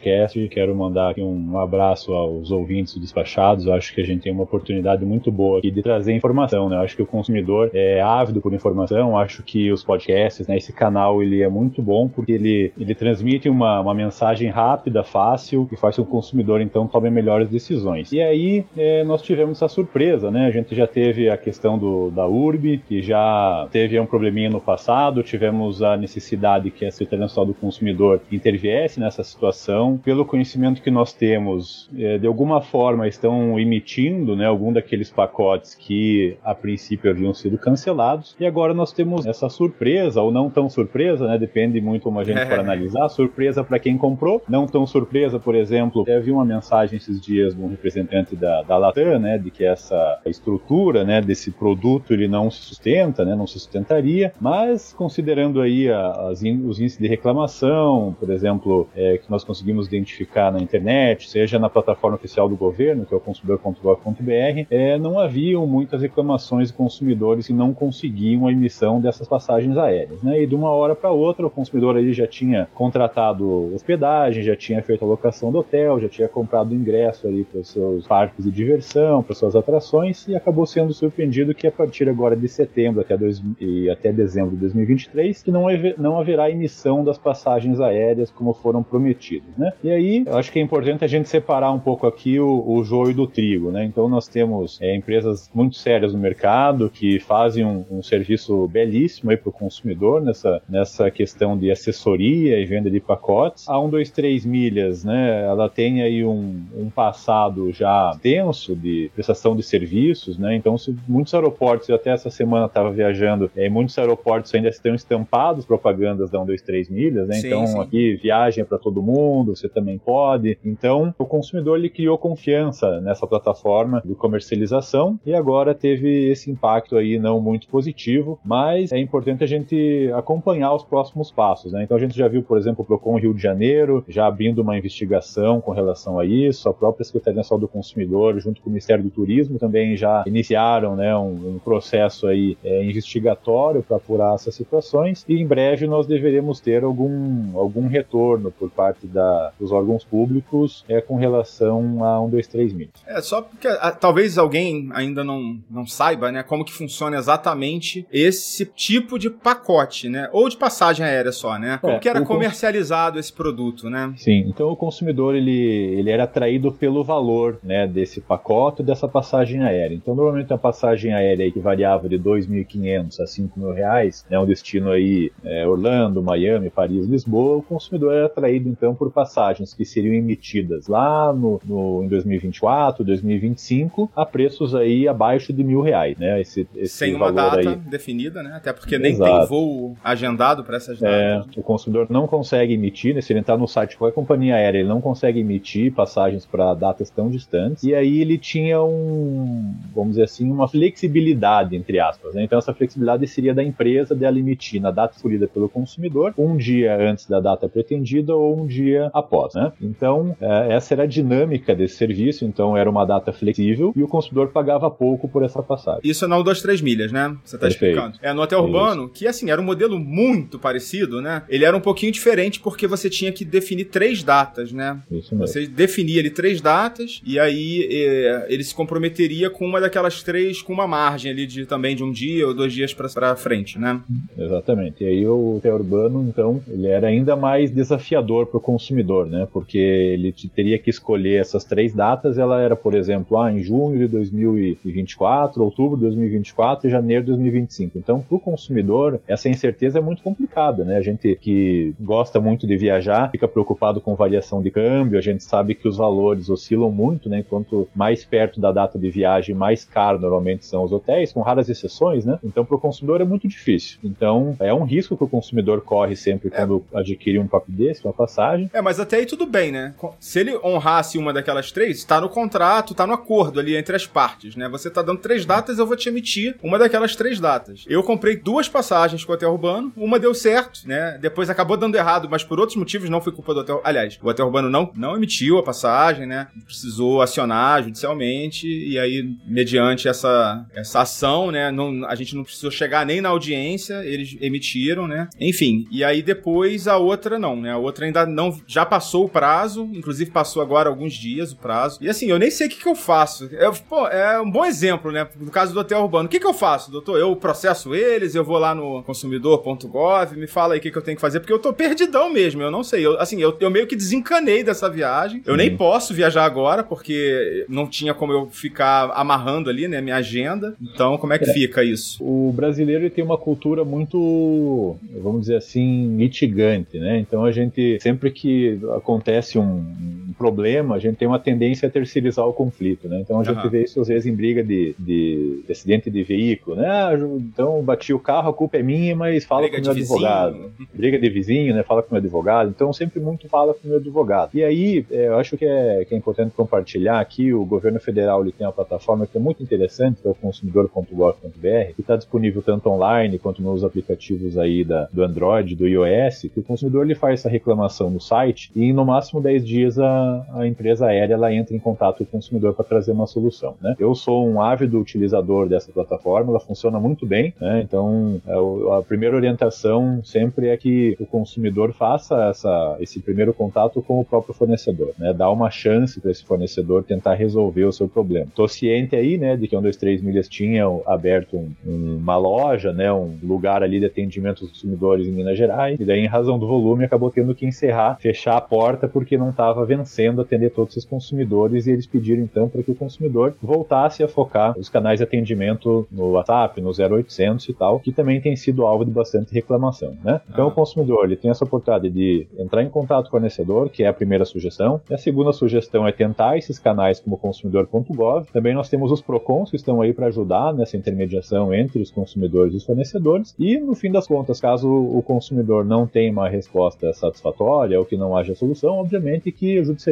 Quero mandar aqui um abraço aos ouvintes do despachados. Eu acho que a gente tem uma oportunidade muito boa aqui de trazer informação. Né? Eu acho que o consumidor é ávido por informação. Eu acho que os podcasts, né, esse canal, ele é muito bom porque ele, ele transmite uma, uma mensagem rápida, fácil, que faz com que o consumidor então tome melhores decisões. E aí é, nós tivemos essa surpresa, né? A gente já teve a questão do, da URB, que já teve um probleminha no passado. Tivemos a necessidade que a Secretaria Nacional do Consumidor interviesse nessa situação. Pelo conhecimento que nós temos, é, de alguma forma estão emitindo né, algum daqueles pacotes que a princípio haviam sido cancelados. E agora nós temos essa surpresa, ou não tão surpresa, né? Depende muito como a gente for analisar. Surpresa para quem comprou, não tão surpresa, por exemplo, eu vi uma mensagem esses dias de um representante da, da Latam, né, de que essa estrutura, né, desse produto ele não se sustenta, né, não se sustentaria, mas considerando aí as os índices de reclamação, por exemplo, é, que nós conseguimos identificar na internet, seja na plataforma oficial do governo, que é o consumidor.gov.br, é, não haviam muitas reclamações de consumidores que não conseguiam a emissão dessas passagens aéreas, né, e de uma hora para outra o consumidor aí já tinha contratado hospedagem, já tinha feito a locação do hotel, já tinha comprado ingresso ali para os seus parques de diversão, para suas atrações e acabou sendo surpreendido que a partir agora de setembro até, dois, e até dezembro de 2023 que não, não haverá emissão das passagens aéreas como foram prometidos. Né? Né? E aí, eu acho que é importante a gente separar um pouco aqui o, o joio do trigo, né? Então nós temos é, empresas muito sérias no mercado que fazem um, um serviço belíssimo aí para o consumidor nessa, nessa questão de assessoria e venda de pacotes. A 123 milhas, né? Ela tem aí um, um passado já tenso de prestação de serviços, né? Então se muitos aeroportos, eu até essa semana estava viajando, é, muitos aeroportos ainda estão estampados propagandas da 123 milhas, né? Sim, então sim. aqui viagem para todo mundo, você também pode. Então o consumidor ele criou confiança nessa plataforma de comercialização e agora teve esse impacto aí não muito positivo, mas é importante a gente acompanhar os próximos passos, né? Então a gente já viu, por exemplo, o Procon Rio de Janeiro já abrindo uma investigação com relação a isso, a própria Secretaria Nacional do Consumidor, junto com o Ministério do Turismo, também já iniciaram, né, um, um processo aí é, investigatório para apurar essas situações e em breve nós deveremos ter algum, algum retorno por parte da, dos órgãos públicos é, com relação a 123 milhas. É, só porque ah, talvez alguém ainda não, não saiba, né, como que funciona exatamente esse tipo de pacote, né? Ou de passagem aérea só, né? Como É, que era o cons- comercializado esse produto, né? Sim, então o consumidor ele, ele era atraído pelo valor né, desse pacote, dessa passagem aérea. Então normalmente a passagem aérea que variava de 2.500 a 5 mil reais, né, um destino aí é, Orlando, Miami, Paris, Lisboa, o consumidor era atraído então por passagens que seriam emitidas lá no, no- em 2024, 2025 a preços aí abaixo de mil reais, né? Esse, esse Sem uma data aí. definida, né? Até porque nem Exato. tem voo agendado para essas É, datas. o consumidor não consegue emitir, né, se ele entrar no site de qualquer companhia aérea, ele não consegue emitir passagens para datas tão distantes. E aí ele tinha um, vamos dizer assim, uma flexibilidade, entre aspas. né? Então essa flexibilidade seria da empresa dela emitir na data escolhida pelo consumidor, um dia antes da data pretendida ou um dia após. Né? Então é, essa era a dinâmica desse serviço, então era uma data flexível e o consumidor pagava pouco por essa passagem. Isso é na 1, 2, 3 milhas, né? Você tá Perfeito. explicando. É no hotel urbano, que assim, era um modelo muito parecido, né? Ele era um pouquinho diferente porque você tinha que definir três datas, né? Isso mesmo. Você definia ali três datas e aí é, ele se comprometeria com uma daquelas três com uma margem ali de também de um dia ou dois dias pra frente, né? Exatamente. E aí o hotel urbano, então, ele era ainda mais desafiador para o consumidor, né? Porque ele te- teria que escolher essas três datas. Ela era, por exemplo, ah, em junho de 2024, outubro de 2024 e janeiro de 2025. Então, para o consumidor, essa incerteza é muito complicada, né? A gente que gosta muito de viajar fica preocupado com variação de câmbio. A gente sabe que os valores oscilam muito, né? Quanto mais perto da data de viagem, mais caro normalmente são os hotéis, com raras exceções, né? Então, para o consumidor é muito difícil. Então, é um risco que o consumidor corre sempre quando adquire um papo desse, uma passagem. É, mas até aí tudo bem, né? Se ele honrasse uma daquelas três, tá no contrato, tá no acordo ali entre as partes, né? Você tá dando três datas, eu vou te emitir uma daquelas três datas. Eu comprei duas passagens com o Hotel Urbano, uma deu certo, né? Depois acabou dando errado, mas por outros motivos não foi culpa do Hotel. Aliás, o Hotel Urbano não, não emitiu a passagem, né? Precisou acionar judicialmente e aí, mediante essa, essa ação, né? Não, a gente não precisou chegar nem na audiência, eles emitiram, né? Enfim, e aí depois a outra não, né? A outra ainda não já passou o prazo, inclusive passou agora alguns dias o prazo. E assim, eu nem sei o que, que eu faço. Eu, pô, é um bom exemplo, né? No caso do hotel urbano. O que, que eu faço, doutor? Eu processo eles, eu vou lá no consumidor.gov, me fala aí o que, que eu tenho que fazer, porque eu tô perdidão mesmo, eu não sei. Eu, assim, eu, eu meio que desencanei dessa viagem. Eu nem posso viajar agora, porque não tinha como eu ficar amarrando ali, né, minha agenda. Então, como é que fica isso? O brasileiro tem uma cultura muito, vamos dizer assim, litigante, né? Então a gente, sempre que acontece um, problema, a gente tem uma tendência a terceirizar o conflito, né? Então a gente Aham. vê isso às vezes em briga de, de, de acidente de veículo, né? Ah, então bati o carro, a culpa é minha, mas fala Briga com o meu de advogado. vizinho. Briga de vizinho, né? Fala com o meu advogado. Então sempre muito fala com o meu advogado. E aí, é, eu acho que é, que é importante compartilhar aqui, o governo federal ele tem uma plataforma que é muito interessante, que é o consumidor.gov.br, que está disponível tanto online quanto nos aplicativos aí da, do Android, do iOS, que o consumidor ele faz essa reclamação no site e em no máximo 10 dias a, a, empresa aérea ela entra em contato com o consumidor para trazer uma solução. Né? Eu sou um ávido utilizador dessa plataforma, ela funciona muito bem, né? então é a primeira orientação sempre é que o consumidor faça essa, esse primeiro contato com o próprio fornecedor, né? dá uma chance para esse fornecedor tentar resolver o seu problema. Estou ciente aí né, de que um, dois, três milhas tinha aberto um, uma loja, né, um lugar ali de atendimento aos consumidores em Minas Gerais, e daí, em razão do volume, acabou tendo que encerrar, fechar a porta porque não estava vencendo atender todos os consumidores e eles pediram então para que o consumidor voltasse a focar os canais de atendimento no WhatsApp, no 0800 e tal, que também tem sido alvo de bastante reclamação, né? Então ah. o consumidor ele tem essa oportunidade de entrar em contato com o fornecedor, que é a primeira sugestão. E a segunda sugestão é tentar esses canais como consumidor.gov. Também nós temos os Procons que estão aí para ajudar nessa intermediação entre os consumidores e os fornecedores. E no fim das contas, caso o consumidor não tenha uma resposta satisfatória ou que não haja solução, obviamente que a judicialização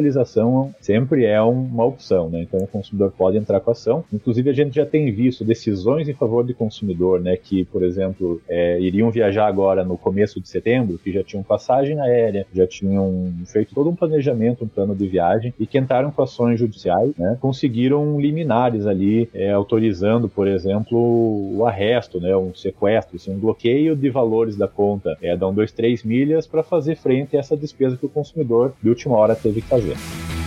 sempre é uma opção, né? Então o consumidor pode entrar com a ação. Inclusive a gente já tem visto decisões em favor do consumidor, né? Que, por exemplo, é, iriam viajar agora no começo de setembro, que já tinham passagem aérea, já tinham feito todo um planejamento, um plano de viagem e que entraram com ações judiciais, né? Conseguiram liminares ali, é, autorizando, por exemplo, o arresto, né? Um sequestro, assim, um bloqueio de valores da conta, é, dão dois, três milhas para fazer frente a essa despesa que o consumidor de última hora teve que fazer. fazer.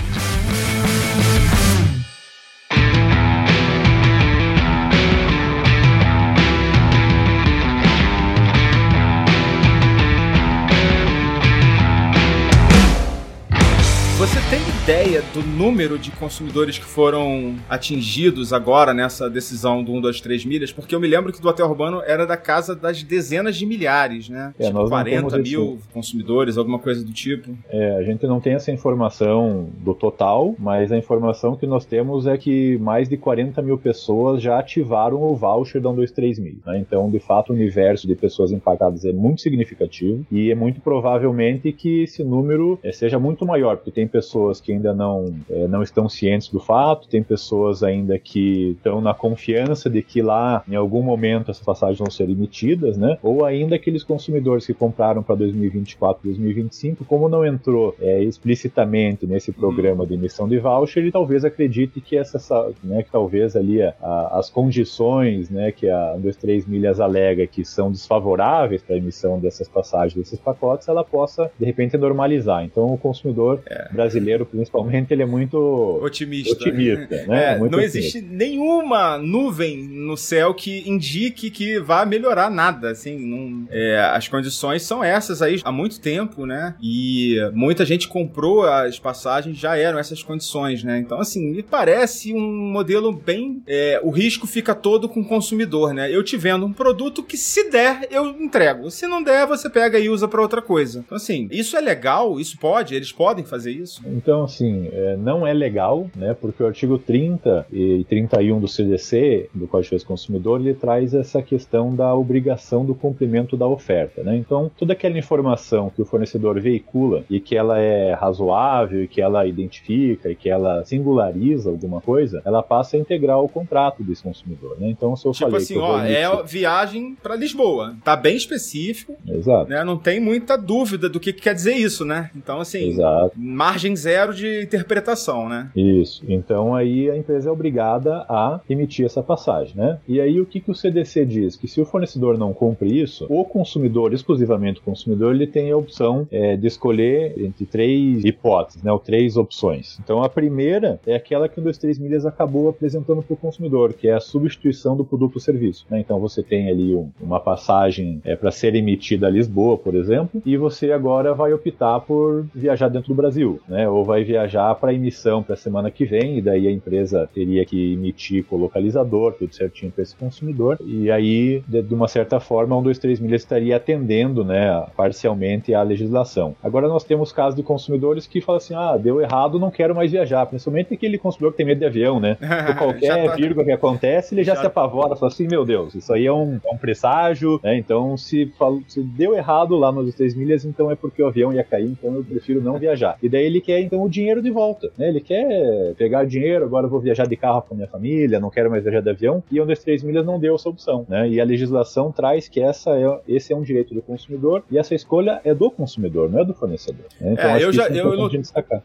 Ideia do número de consumidores que foram atingidos agora nessa decisão do 1, 2, 3 milhas? Porque eu me lembro que do hotel urbano era da casa das dezenas de milhares, né? É, tipo, 40 mil esse... consumidores, alguma coisa do tipo. É, a gente não tem essa informação do total, mas a informação que nós temos é que mais de 40 mil pessoas já ativaram o voucher da 1, 2, 3 mil. Né? Então, de fato, o universo de pessoas impactadas é muito significativo e é muito provavelmente que esse número é, seja muito maior, porque tem pessoas que ainda não, é, não estão cientes do fato, tem pessoas ainda que estão na confiança de que lá, em algum momento, essas passagens vão ser emitidas, né? Ou ainda aqueles consumidores que compraram para 2024, 2025, como não entrou é, explicitamente nesse programa de emissão de voucher, ele talvez acredite que essa, né, que talvez ali a, a, as condições, né, que a 123 milhas alega que são desfavoráveis para a emissão dessas passagens, desses pacotes, ela possa de repente normalizar. Então o consumidor é. brasileiro, principalmente ele é muito otimista. otimista né? É, muito não otimista. existe nenhuma nuvem no céu que indique que vá melhorar nada. Assim, não, é, as condições são essas aí há muito tempo, né? E muita gente comprou as passagens, já eram essas condições, né? Então, assim, me parece um modelo bem. É, o risco fica todo com o consumidor, né? Eu te vendo um produto que, se der, eu entrego. Se não der, você pega e usa para outra coisa. Então, assim, isso é legal, isso pode, eles podem fazer isso. Então, assim, é, não é legal, né? Porque o artigo 30 e 31 do CDC, do Código de Defesa do Consumidor, ele traz essa questão da obrigação do cumprimento da oferta, né? Então, toda aquela informação que o fornecedor veicula e que ela é razoável, e que ela identifica e que ela singulariza alguma coisa, ela passa a integrar o contrato desse consumidor, né? Então, se eu tipo falei assim, ó, é viagem para Lisboa, tá bem específico, Exato. Né? Não tem muita dúvida do que, que quer dizer isso, né? Então, assim, Exato. margem zero de interpretação, né? Isso. Então aí a empresa é obrigada a emitir essa passagem, né? E aí o que, que o CDC diz? Que se o fornecedor não cumpre isso, o consumidor, exclusivamente o consumidor, ele tem a opção é, de escolher entre três hipóteses, né? Ou três opções. Então a primeira é aquela que o 23 milhas acabou apresentando para o consumidor, que é a substituição do produto ou serviço. Né? Então você tem ali um, uma passagem é, para ser emitida a Lisboa, por exemplo, e você agora vai optar por viajar dentro do Brasil, né? Ou vai viajar para emissão para a semana que vem, e daí a empresa teria que emitir com o localizador, tudo certinho para esse consumidor, e aí, de, uma certa forma, um, dois, três milhas estaria atendendo, né, parcialmente à legislação. Agora nós temos casos de consumidores que falam assim, ah, deu errado, não quero mais viajar, principalmente aquele consumidor que tem medo de avião, né? Por qualquer tá... vírgula que acontece, ele já, já, se apavora, fala assim, meu Deus, isso aí é um, é um presságio, né? Então, se, se deu errado lá nos três milhas, então é porque o avião ia cair, então eu prefiro não viajar. E daí ele quer, então, o dinheiro dinheiro de volta. Né? Ele quer pegar dinheiro, agora eu vou viajar de carro com minha família, não quero mais viajar de avião, e 1, 2, 3 milhas não deu essa opção. Né? E a legislação traz que essa é, esse é um direito do consumidor e essa escolha é do consumidor, não é do fornecedor. Né? Então, é, eu, já, é eu, eu,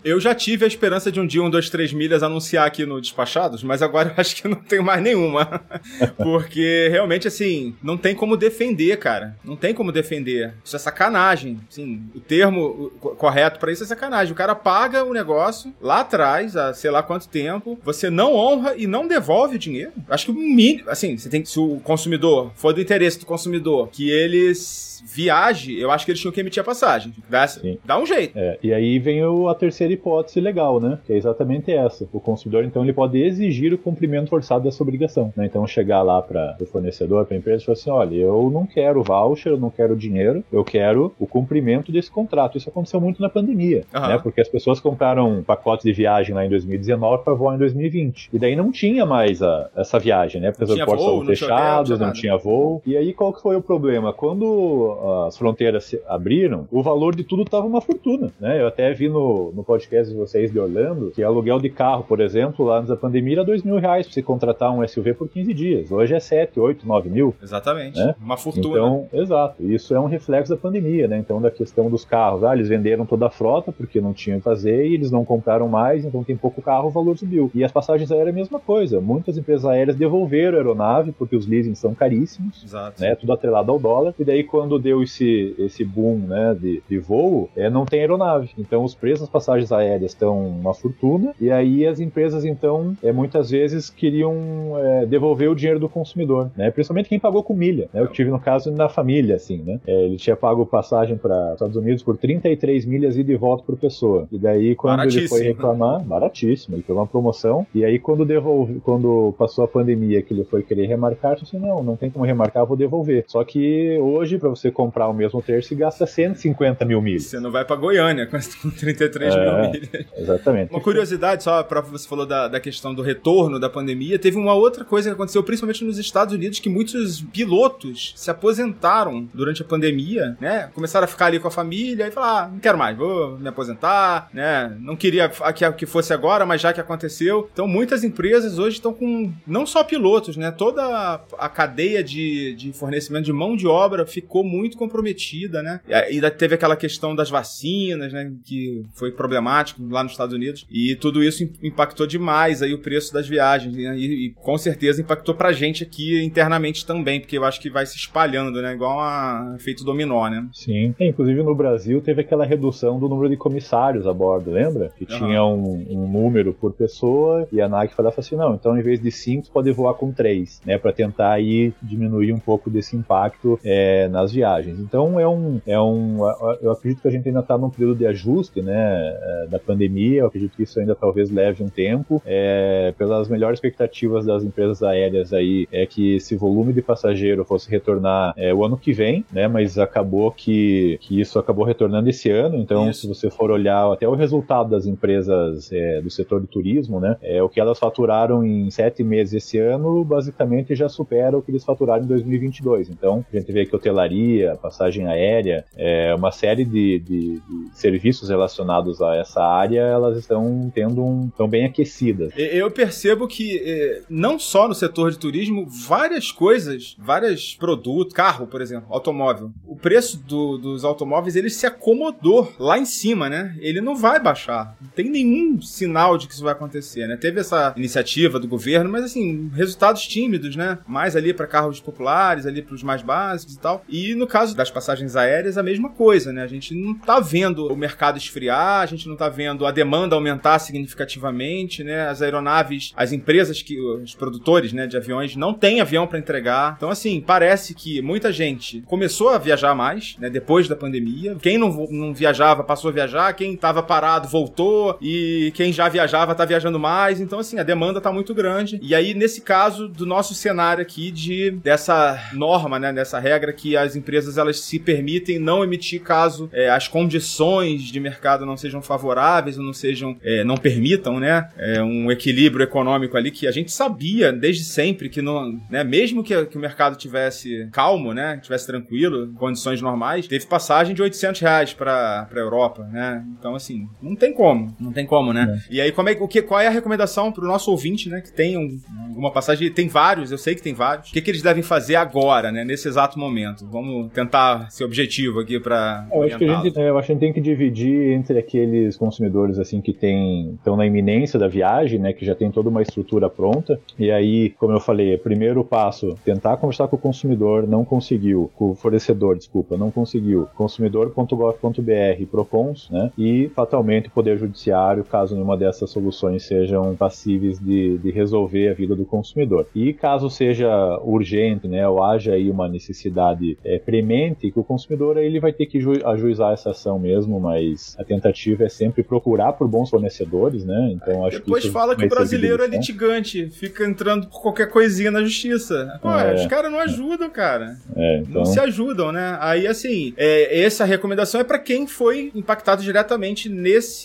eu já tive a esperança de um dia 1, 2, 3 milhas anunciar aqui no Despachados, mas agora eu acho que não tenho mais nenhuma. Porque realmente, assim, não tem como defender, cara. Não tem como defender. Isso é sacanagem. Assim, o termo correto para isso é sacanagem. O cara paga o negócio lá atrás, há sei lá quanto tempo, você não honra e não devolve o dinheiro. Acho que o mínimo, assim, você tem que, se o consumidor for do interesse do consumidor, que eles viaje, eu acho que eles tinham que emitir a passagem. Dá, dá um jeito. É, e aí vem o, a terceira hipótese legal, né? Que é exatamente essa. O consumidor, então, ele pode exigir o cumprimento forçado dessa obrigação. Né? Então, chegar lá para o fornecedor, para a empresa, e falar assim: olha, eu não quero voucher, eu não quero dinheiro, eu quero o cumprimento desse contrato. Isso aconteceu muito na pandemia, uhum. né? Porque as pessoas compraram pacotes de viagem lá em 2019 para voar em 2020. E daí não tinha mais a, essa viagem, né? Porque os aeroportos estavam fechados, não tinha voo. E aí qual que foi o problema? Quando as fronteiras se abriram, o valor de tudo estava uma fortuna, né? Eu até vi no, no podcast de vocês de Orlando que aluguel de carro, por exemplo, lá antes da pandemia era dois mil reais para você contratar um SUV por 15 dias. Hoje é 7, 8, 9 mil. Exatamente. Né? Uma fortuna. Então, exato. Isso é um reflexo da pandemia, né? Então, da questão dos carros. Ah, eles venderam toda a frota porque não tinham que fazer e eles não compraram mais, então tem pouco carro, o valor subiu. E as passagens aéreas é a mesma coisa. Muitas empresas aéreas devolveram a aeronave porque os leasings são caríssimos, Exato. né? Tudo atrelado ao dólar. E daí, quando deu esse, esse boom né, de, de voo, é, não tem aeronave. Então os preços das passagens aéreas estão uma fortuna, e aí as empresas, então, é, muitas vezes queriam é, devolver o dinheiro do consumidor, né? principalmente quem pagou com milha. Né? Eu tive no caso na família, assim, né? É, ele tinha pago passagem para Estados Unidos por 33 milhas ida e volta por pessoa. E daí, quando ele foi reclamar, baratíssimo, ele pegou uma promoção, e aí quando devolve, quando passou a pandemia que ele foi querer remarcar, disse, não, não tem como remarcar, vou devolver. Só que hoje, para você comprar o mesmo terço, gasta 150 mil milhas. Você não vai para Goiânia com 33 é, mil milhas. Exatamente. Uma curiosidade, só para você falou da, da questão do retorno da pandemia, teve uma outra coisa que aconteceu, principalmente nos Estados Unidos, que muitos pilotos se aposentaram durante a pandemia, né? Começaram a ficar ali com a família e falar, ah, não quero mais, vou me aposentar, né? Não queria que, fosse agora, mas já que aconteceu. Então, muitas empresas hoje estão com não só pilotos, né? Toda a cadeia de, de fornecimento de mão de obra ficou muito comprometida, né? E ainda teve aquela questão das vacinas, né? Que foi problemático lá nos Estados Unidos. E tudo isso impactou demais aí o preço das viagens. Né? E, e, com certeza impactou pra gente aqui internamente também, porque eu acho que vai se espalhando, né? Igual a efeito dominó, né? Sim. É, inclusive no Brasil teve aquela redução do número de comissários a bordo, lembra? Que uhum. tinha um, um, número por pessoa e a NAC falava assim, não, então em vez de cinco, pode voar com três, né? Pra tentar aí diminuir um pouco desse impacto é, nas viagens. Então é um, é um. Eu acredito que a gente ainda está num período de ajuste, né, é, da pandemia. Eu acredito que isso ainda talvez leve um tempo. É, pelas melhores expectativas das empresas aéreas aí, é que esse volume de passageiro fosse retornar é, o ano que vem, né, mas acabou que, que isso acabou retornando esse ano. Então, isso. se você for olhar até o resultado das empresas é, do setor de turismo, né, é, o que elas faturaram em sete meses esse ano, basicamente já supera o que eles faturaram em 2022. Então, a gente vê que hotelaria, passagem aérea, é, uma série de, de, de, serviços relacionados a essa área, elas estão tendo um, estão bem aquecidas. Eu percebo que é, não só no setor de turismo, várias coisas, vários produtos, carro, por exemplo, automóvel, o preço do, dos automóveis ele se acomodou lá em cima, né? Ele não vai baixar. Não tem nenhum sinal de que isso vai acontecer, né? Teve essa iniciativa do governo, mas assim, resultados tímidos, né? Mais ali para carros populares, ali para os mais básicos e tal. E no caso das passagens aéreas, a mesma coisa, né? A gente não tá vendo o mercado esfriar, a gente não tá vendo a demanda aumentar significativamente, né? As aeronaves, as empresas que os produtores, né, de aviões não têm avião para entregar. Então assim, parece que muita gente começou a viajar mais, né, depois da pandemia. Quem não, não viajava passou a viajar, quem tava parado voltou e quem já viajava tá viajando mais. Então assim, a demanda tá muito grande. E aí nesse caso do nosso cenário aqui de dessa norma, né, dessa regra que as empresas elas se permitem não emitir caso é, as condições de mercado não sejam favoráveis ou não sejam, é, não permitam, né, é, um equilíbrio econômico ali que a gente sabia desde sempre que não, né, mesmo que, que o mercado tivesse calmo, né, tivesse tranquilo, condições normais, teve passagem de 800 reais para para Europa, né, então assim não tem como como, não tem como, né? É. E aí, como é, o que, qual é a recomendação pro nosso ouvinte, né, que tem um, uma passagem, tem vários, eu sei que tem vários, o que, que eles devem fazer agora, né, nesse exato momento? Vamos tentar ser objetivo aqui pra eu acho, que a gente, eu acho que a gente tem que dividir entre aqueles consumidores, assim, que tem, estão na iminência da viagem, né, que já tem toda uma estrutura pronta, e aí, como eu falei, primeiro passo, tentar conversar com o consumidor, não conseguiu, com o fornecedor, desculpa, não conseguiu, consumidor.gov.br, Procons, né, e fatalmente Poder Judiciário, caso nenhuma dessas soluções sejam passíveis de, de resolver a vida do consumidor. E caso seja urgente, né, ou haja aí uma necessidade é, premente, que o consumidor ele vai ter que ajuizar essa ação mesmo, mas a tentativa é sempre procurar por bons fornecedores, né, então acho Depois que fala que o brasileiro é litigante, fica entrando por qualquer coisinha na justiça. Pô, é. os caras não ajudam, cara. É, então... Não se ajudam, né? Aí, assim, é, essa recomendação é para quem foi impactado diretamente nesse.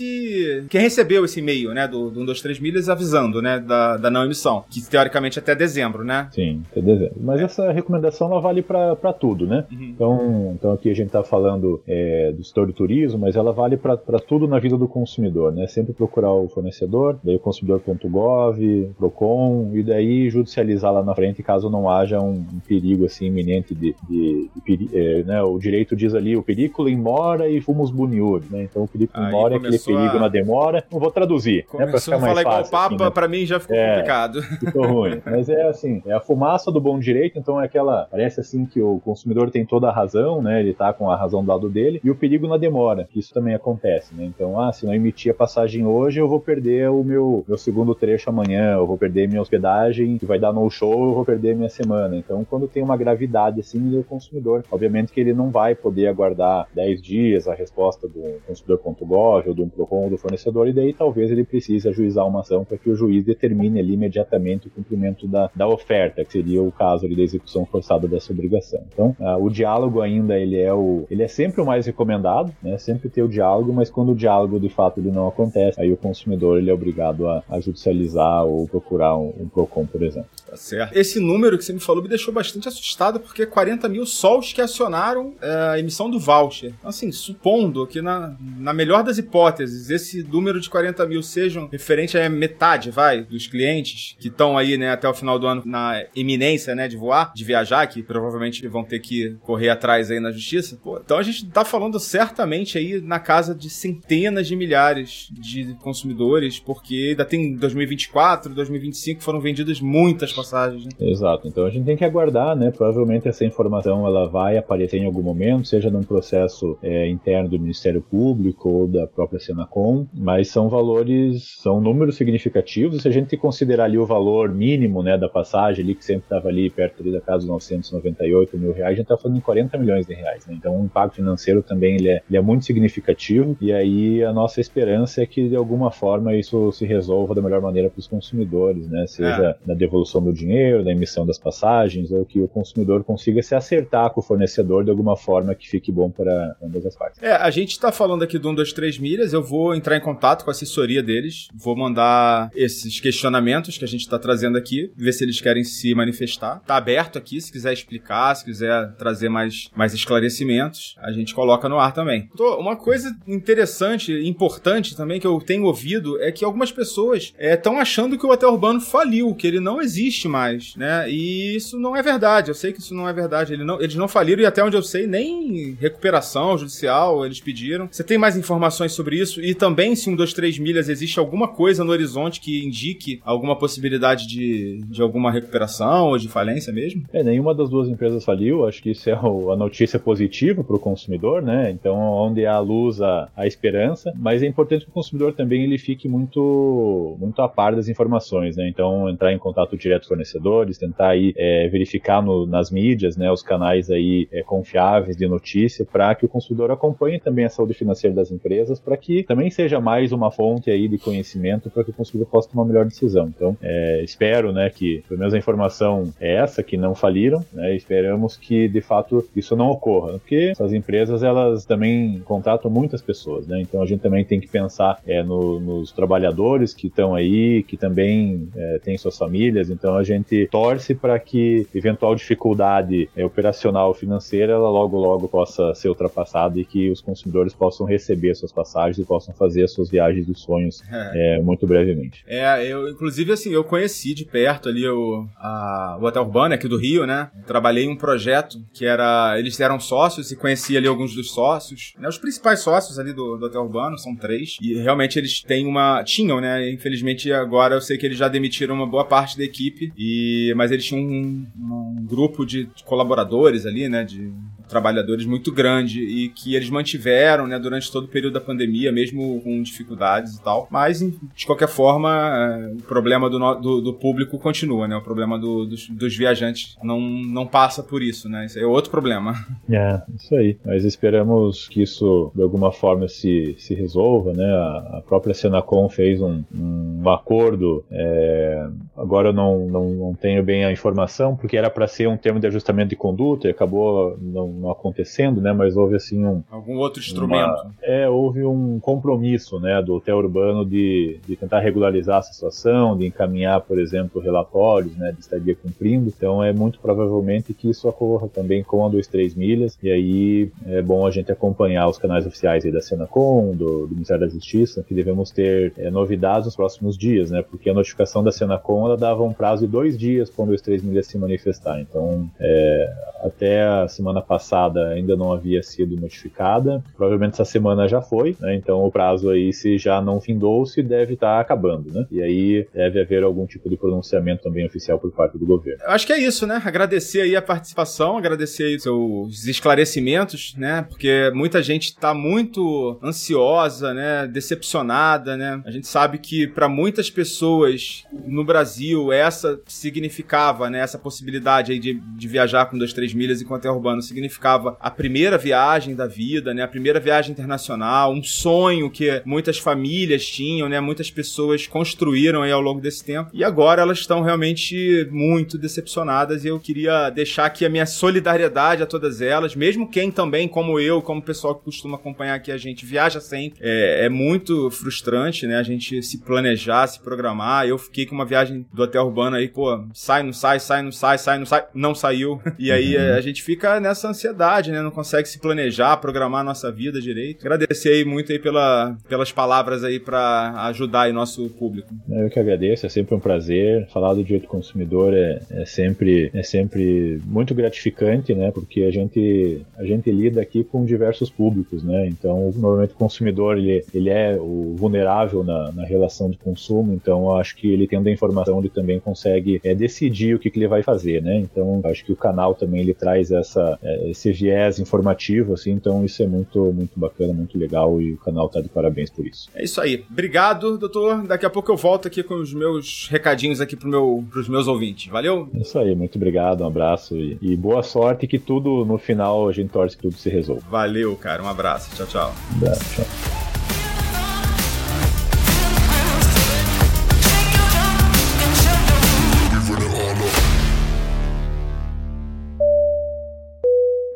Quem recebeu esse e-mail, né? Do, do 1, 2, 3 milhas avisando, né? Da, da não emissão. Que teoricamente até dezembro, né? Sim, até dezembro. Mas essa recomendação ela vale para tudo, né? Uhum. Então, então aqui a gente tá falando é, do setor do turismo, mas ela vale para tudo na vida do consumidor, né? Sempre procurar o fornecedor, daí o consumidor.gov, Procon, e daí judicializar lá na frente caso não haja um, um perigo assim iminente de, de, de é, né? O direito diz ali o perigo em mora e fumos buniúri, né? Então o perigo em mora é aquele perigo a... na demora. Não vou traduzir, começou né? Pra ficar mais fácil. Igual Papa, assim, né? pra mim já ficou é, complicado. Ficou ruim. Mas é assim, é a fumaça do bom direito, então é aquela. Parece assim que o consumidor tem toda a razão, né? Ele tá com a razão do lado dele, e o perigo na demora, que isso também acontece, né? Então, ah, se não emitir a passagem hoje, eu vou perder o meu, meu segundo trecho amanhã, eu vou perder minha hospedagem, que vai dar no show, eu vou perder minha semana. Então, quando tem uma gravidade assim, o consumidor, obviamente que ele não vai poder aguardar 10 dias a resposta do consumidor.gov ou do Procon ou do fornecedor, e daí talvez ele precise ajuizar uma ação para que o juiz determine ali imediatamente o cumprimento da, da oferta, que seria o caso ali da execução forçada dessa obrigação. Então, uh, o diálogo ainda ele é o, ele é sempre o mais recomendado, né? Sempre ter o diálogo, mas quando o diálogo de fato ele não acontece, aí o consumidor ele é obrigado a, a judicializar ou procurar um, um Procon, por exemplo. Tá certo. Esse número que você me falou me deixou bastante assustado, porque 40 mil só os que acionaram é, a emissão do voucher. Então, assim, supondo que na, na melhor das hipóteses, esse número de 40 mil sejam referente a metade, vai, dos clientes que estão aí, né, até o final do ano na iminência, né, de voar, de viajar, que provavelmente vão ter que correr atrás aí na justiça. Pô, então a gente tá falando certamente aí na casa de centenas de milhares de consumidores, porque ainda tem 2024, 2025 foram vendidas muitas passagens. Né? Exato. Então a gente tem que aguardar, né? Provavelmente essa informação ela vai aparecer em algum momento, seja num processo é, interno do Ministério Público ou da própria Senacom, mas são valores, são números significativos. Se a gente considerar ali o valor mínimo, né, da passagem ali que sempre estava ali perto ali da casa dos 998 mil reais, a gente está falando em 40 milhões de reais. Né? Então o impacto financeiro também ele é, ele é muito significativo e aí a nossa esperança é que de alguma forma isso se resolva da melhor maneira para os consumidores, né? Seja é. na devolução do dinheiro, na emissão das passagens, ou que o consumidor consiga se acertar com o fornecedor de alguma forma que fique bom para ambas as partes. É, a gente está falando aqui do 1, 2, 3 milhas, eu vou entrar em contato com a assessoria deles, vou mandar esses questionamentos que a gente está trazendo aqui, ver se eles querem se manifestar. Tá aberto aqui, se quiser explicar, se quiser trazer mais, mais esclarecimentos, a gente coloca no ar também. Então, uma coisa interessante, importante também que eu tenho ouvido é que algumas pessoas estão é, achando que o hotel urbano faliu, que ele não existe mais, né? E isso não é verdade. Eu sei que isso não é verdade. Não, eles não faliram e até onde eu sei, nem recuperação judicial eles pediram. Você tem mais informações sobre isso? E também, se um, dois, três milhas existe alguma coisa no horizonte que indique alguma possibilidade de, de alguma recuperação ou de falência mesmo? É, nenhuma das duas empresas faliu. Acho que isso é a notícia positiva para o consumidor, né? Então, onde há luz, há, há esperança. Mas é importante que o consumidor também ele fique muito, muito a par das informações, né? Então, entrar em contato direto fornecedores, tentar aí é, verificar no, nas mídias, né, os canais aí é, confiáveis de notícia, para que o consumidor acompanhe também a saúde financeira das empresas, para que também seja mais uma fonte aí de conhecimento para que o consumidor possa tomar uma melhor decisão. Então, é, espero, né, que pelo menos a informação é essa, que não faliram, né, esperamos que de fato isso não ocorra, porque essas empresas elas também contratam muitas pessoas, né, então a gente também tem que pensar é, no, nos trabalhadores que estão aí, que também é, têm suas famílias, então a gente torce para que eventual dificuldade é, operacional financeira ela logo logo possa ser ultrapassada e que os consumidores possam receber suas passagens e possam fazer as suas viagens dos sonhos é. É, muito brevemente. É, eu inclusive assim, eu conheci de perto ali o, a, o Hotel Urbano aqui do Rio, né? Trabalhei em um projeto que era, eles eram sócios e conheci ali alguns dos sócios, né? Os principais sócios ali do, do Hotel Urbano, são três, e realmente eles têm uma, tinham, né? Infelizmente agora eu sei que eles já demitiram uma boa parte da equipe, e mas eles tinham um, um grupo de colaboradores ali, né? De trabalhadores muito grande e que eles mantiveram né, durante todo o período da pandemia, mesmo com dificuldades e tal. Mas, de qualquer forma, é, o problema do, do, do, público continua, né? O problema do, dos, dos, viajantes não, não passa por isso, né? Isso é outro problema. É, isso aí. Mas esperamos que isso, de alguma forma, se, se resolva, né? A, a própria Senacom fez um, um acordo, é, agora eu não, não, não tenho bem a informação, porque era para ser um termo de ajustamento de conduta e acabou não, não acontecendo, né? Mas houve assim um algum outro instrumento. Uma, é, houve um compromisso, né, do hotel urbano de, de tentar regularizar a situação, de encaminhar, por exemplo, relatórios, né, de estadia cumprindo. Então é muito provavelmente que isso ocorra também com a 23 milhas. E aí é bom a gente acompanhar os canais oficiais aí da Senacom, do, do Ministério da Justiça, que devemos ter é, novidades nos próximos dias, né? Porque a notificação da Senacom ela dava um prazo de dois dias para a 23 milhas se manifestar. Então é, até a semana passada passada ainda não havia sido notificada. Provavelmente essa semana já foi, né? Então o prazo aí, se já não findou-se, deve estar tá acabando, né? E aí deve haver algum tipo de pronunciamento também oficial por parte do governo. Eu acho que é isso, né? Agradecer aí a participação, agradecer aí seus esclarecimentos, né? Porque muita gente está muito ansiosa, né? Decepcionada, né? A gente sabe que para muitas pessoas no Brasil essa significava, né? Essa possibilidade aí de, de viajar com dois, três milhas enquanto é urbano significava significava a primeira viagem da vida, né? A primeira viagem internacional, um sonho que muitas famílias tinham, né? Muitas pessoas construíram aí ao longo desse tempo. E agora elas estão realmente muito decepcionadas e eu queria deixar aqui a minha solidariedade a todas elas, mesmo quem também, como eu, como pessoal que costuma acompanhar aqui a gente, viaja sempre. É, é muito frustrante, né? A gente se planejar, se programar. Eu fiquei com uma viagem do hotel urbano aí, pô, sai, não sai, sai, não sai, sai, não sai, não saiu. E aí uhum. a gente fica nessa ansiedade ansiedade, né? Não consegue se planejar, programar a nossa vida direito. Agradecer aí muito aí pela, pelas palavras aí para ajudar aí nosso público. Eu que agradeço, é sempre um prazer. Falar do direito do consumidor é, é sempre é sempre muito gratificante, né? Porque a gente a gente lida aqui com diversos públicos, né? Então, normalmente o consumidor ele, ele é o vulnerável na, na relação de consumo, então acho que ele tendo a informação ele também consegue é, decidir o que, que ele vai fazer, né? Então, acho que o canal também ele traz essa, é, esse viés informativo, assim, então isso é muito, muito bacana, muito legal e o canal tá de parabéns por isso. É isso aí. Obrigado, doutor. Daqui a pouco eu volto aqui com os meus recadinhos aqui pro meu, pros meus ouvintes. Valeu? É isso aí, muito obrigado, um abraço e, e boa sorte que tudo, no final, a gente torce que tudo se resolva. Valeu, cara. Um abraço. Tchau, tchau. Um abraço, tchau.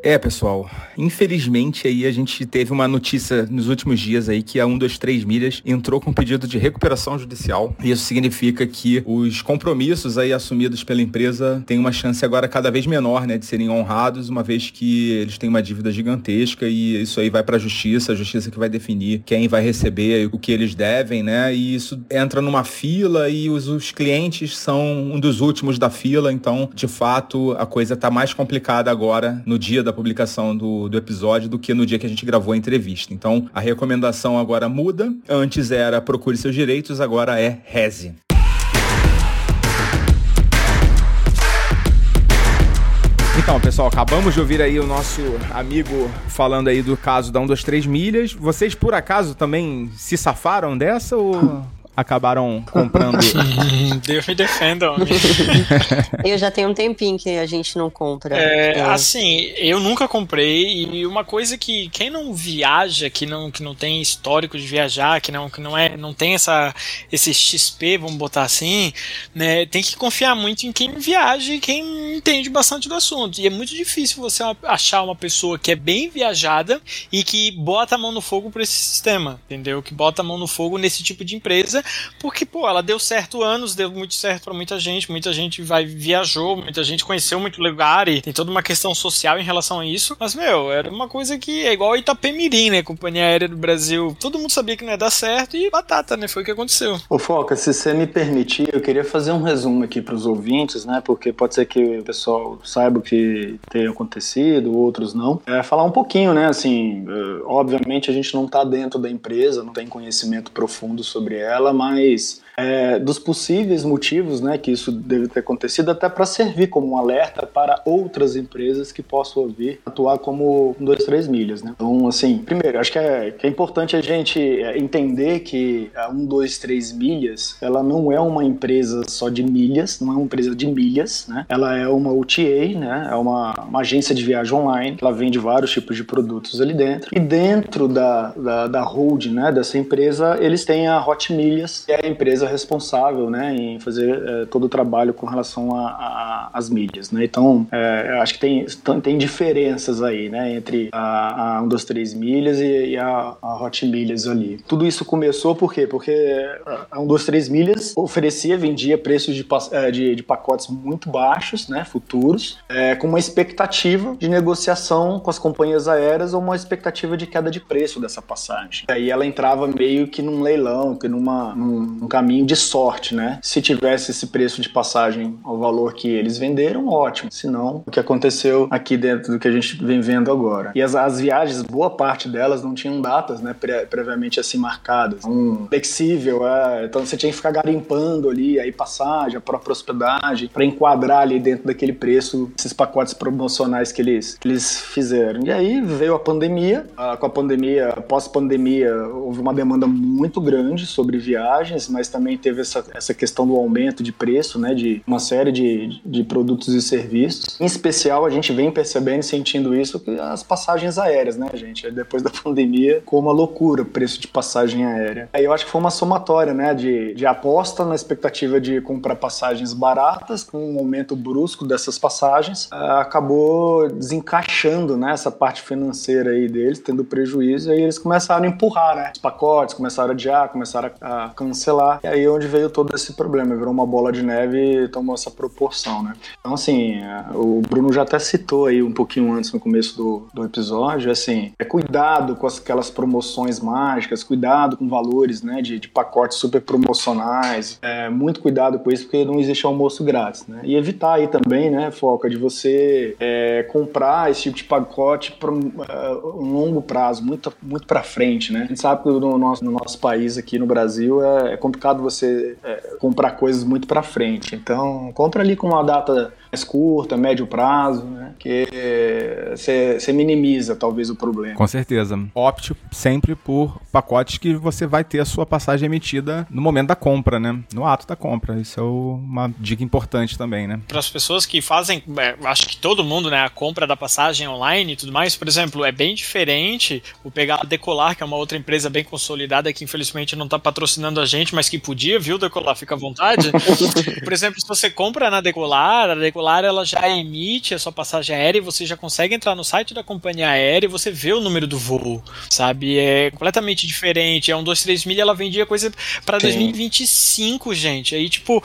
É, pessoal, infelizmente aí a gente teve uma notícia nos últimos dias aí que a 123 Milhas entrou com pedido de recuperação judicial. E isso significa que os compromissos aí assumidos pela empresa têm uma chance agora cada vez menor, né, de serem honrados, uma vez que eles têm uma dívida gigantesca e isso aí vai para a justiça, a justiça que vai definir quem vai receber o que eles devem, né? E isso entra numa fila e os, os clientes são um dos últimos da fila, então, de fato, a coisa tá mais complicada agora no dia da publicação do, do episódio do que no dia que a gente gravou a entrevista. Então, a recomendação agora muda. Antes era procure seus direitos, agora é reze. Então, pessoal, acabamos de ouvir aí o nosso amigo falando aí do caso da 1, 2, 3 milhas. Vocês, por acaso, também se safaram dessa ou acabaram comprando. Deus me defenda, homem. eu já tenho um tempinho que a gente não compra. É, é. Assim, eu nunca comprei e uma coisa que quem não viaja, que não, que não tem histórico de viajar, que não, que não é, não tem essa esse XP, vamos botar assim, né, tem que confiar muito em quem viaja e quem entende bastante do assunto. E é muito difícil você achar uma pessoa que é bem viajada e que bota a mão no fogo para esse sistema, entendeu? Que bota a mão no fogo nesse tipo de empresa porque, pô, ela deu certo anos, deu muito certo para muita gente, muita gente vai viajou, muita gente conheceu muito lugar e tem toda uma questão social em relação a isso. Mas, meu, era uma coisa que é igual Itapemirim, né? Companhia Aérea do Brasil. Todo mundo sabia que não ia dar certo e batata, né? Foi o que aconteceu. Ô, Foca, se você me permitir, eu queria fazer um resumo aqui para os ouvintes, né? Porque pode ser que o pessoal saiba o que tem acontecido, outros não. É falar um pouquinho, né? Assim, eh, obviamente a gente não está dentro da empresa, não tem conhecimento profundo sobre ela, mas é, dos possíveis motivos né, que isso deve ter acontecido, até para servir como um alerta para outras empresas que possam vir atuar como um, dois, três milhas. Né? Então, assim, primeiro, acho que é, que é importante a gente é, entender que a um, dois, três milhas, ela não é uma empresa só de milhas, não é uma empresa de milhas, né? ela é uma OTA, né? é uma, uma agência de viagem online, ela vende vários tipos de produtos ali dentro, e dentro da, da, da hold né, dessa empresa, eles têm a Hot Milhas, que é a empresa responsável né, em fazer é, todo o trabalho com relação às mídias. Né? Então, é, acho que tem, tem diferenças aí né, entre a, a 1, 2, 3 milhas e, e a, a, Hot Milhas ali. Tudo isso começou por quê? Porque a 1, 2, 3 milhas oferecia, vendia preços de, de, de pacotes muito baixos, né, futuros, é, com uma expectativa de negociação com as companhias aéreas ou uma expectativa de queda de preço dessa passagem. Aí ela entrava meio que num leilão, que numa, num, num caminho caminho de sorte, né? Se tivesse esse preço de passagem ao valor que eles venderam, ótimo. Se não, o que aconteceu aqui dentro do que a gente vem vendo agora. E as, as viagens, boa parte delas não tinham datas, né, pre previamente assim marcadas. Um flexível, é, então você tinha que ficar garimpando ali aí passagem, a própria hospedagem, para enquadrar ali dentro daquele preço esses pacotes promocionais que eles, que eles fizeram. E aí veio a pandemia, ah, com a pandemia, pós-pandemia, houve uma demanda muito grande sobre viagens, mas também também teve essa, essa questão do aumento de preço, né, de uma série de, de produtos e serviços. Em especial, a gente vem percebendo e sentindo isso que as passagens aéreas, né, gente? Depois da pandemia, com uma loucura o preço de passagem aérea. Aí eu acho que foi uma somatória, né, de, de aposta na expectativa de comprar passagens baratas, com um aumento brusco dessas passagens, ah, acabou desencaixando, né, essa parte financeira aí deles, tendo prejuízo, e aí eles começaram a empurrar, né, os pacotes, começaram a adiar, começaram a cancelar, e aí aí onde veio todo esse problema, virou uma bola de neve e tomou essa proporção, né? Então, assim, o Bruno já até citou aí um pouquinho antes no começo do, do episódio, assim, é cuidado com aquelas promoções mágicas, cuidado com valores, né, de, de pacotes super promocionais, é, muito cuidado com isso, porque não existe almoço grátis, né? E evitar aí também, né, Foca, de você é, comprar esse tipo de pacote para um, uh, um, longo prazo, muito, muito para frente, né? A gente sabe que no nosso, no nosso país aqui no Brasil é, é complicado você é, comprar coisas muito para frente. Então, compra ali com uma data mais curta, médio prazo, né? Que você minimiza talvez o problema. Com certeza. Opte sempre por pacotes que você vai ter a sua passagem emitida no momento da compra, né? No ato da compra. Isso é uma dica importante também, né? Para as pessoas que fazem, é, acho que todo mundo, né, a compra da passagem online e tudo mais, por exemplo, é bem diferente o pegar a Decolar, que é uma outra empresa bem consolidada que infelizmente não está patrocinando a gente, mas que podia, viu, Decolar? Fica à vontade. por exemplo, se você compra na Decolar, a Decolar ela já emite a sua passagem aérea e você já consegue entrar no site da companhia aérea e você vê o número do voo, sabe? É completamente diferente. É um 2, 3 milha, ela vendia coisa para 2025, gente. Aí, tipo,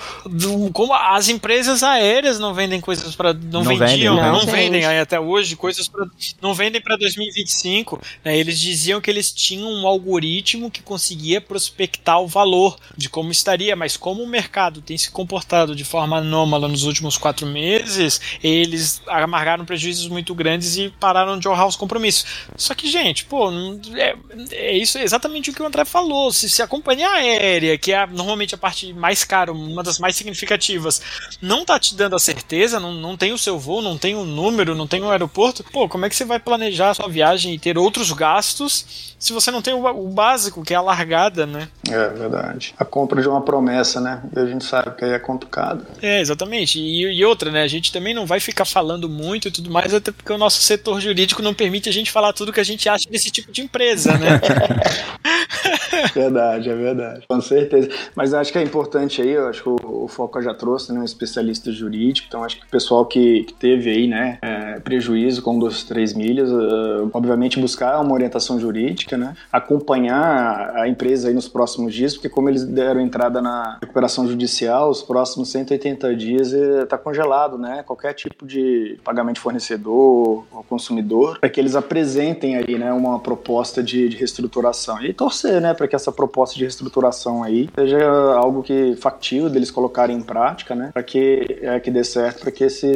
como as empresas aéreas não vendem coisas para não, não, vendiam, vendem, não, não vendem aí até hoje coisas pra, não vendem para 2025. Né? Eles diziam que eles tinham um algoritmo que conseguia prospectar o valor de como estaria, mas como o mercado tem se comportado de forma anômala nos últimos quatro meses eles amargaram prejuízos muito grandes e pararam de honrar os compromissos. Só que, gente, pô, é, é isso é exatamente o que o André falou. Se, se a companhia aérea, que é normalmente a parte mais cara, uma das mais significativas, não tá te dando a certeza, não, não tem o seu voo, não tem o número, não tem o aeroporto, pô, como é que você vai planejar a sua viagem e ter outros gastos se você não tem o, básico, que é a largada, né? É verdade. A compra de uma promessa, né? E a gente sabe que aí é complicado. É, exatamente. E, e outra, né? A gente também não vai ficar falando muito e tudo mais, até porque o nosso setor jurídico não permite a gente falar tudo que a gente acha desse tipo de empresa, né? verdade, é verdade. Com certeza. Mas acho que é importante aí, eu acho que o, o Foca já trouxe, né? Um especialista jurídico, então acho que o pessoal que, que teve aí, né? É, prejuízo com duas, três milhas, uh, obviamente buscar uma orientação jurídica, né? acompanhar a empresa aí nos próximos dias, porque como eles deram entrada na recuperação judicial, os próximos 180 dias está congelado, né? Qualquer tipo de pagamento de fornecedor ou consumidor, para que eles apresentem aí, né, uma proposta de, de reestruturação e torcer, né, para que essa proposta de reestruturação aí seja algo que factível deles colocarem em prática, né, para que é, que dê certo, para que esse,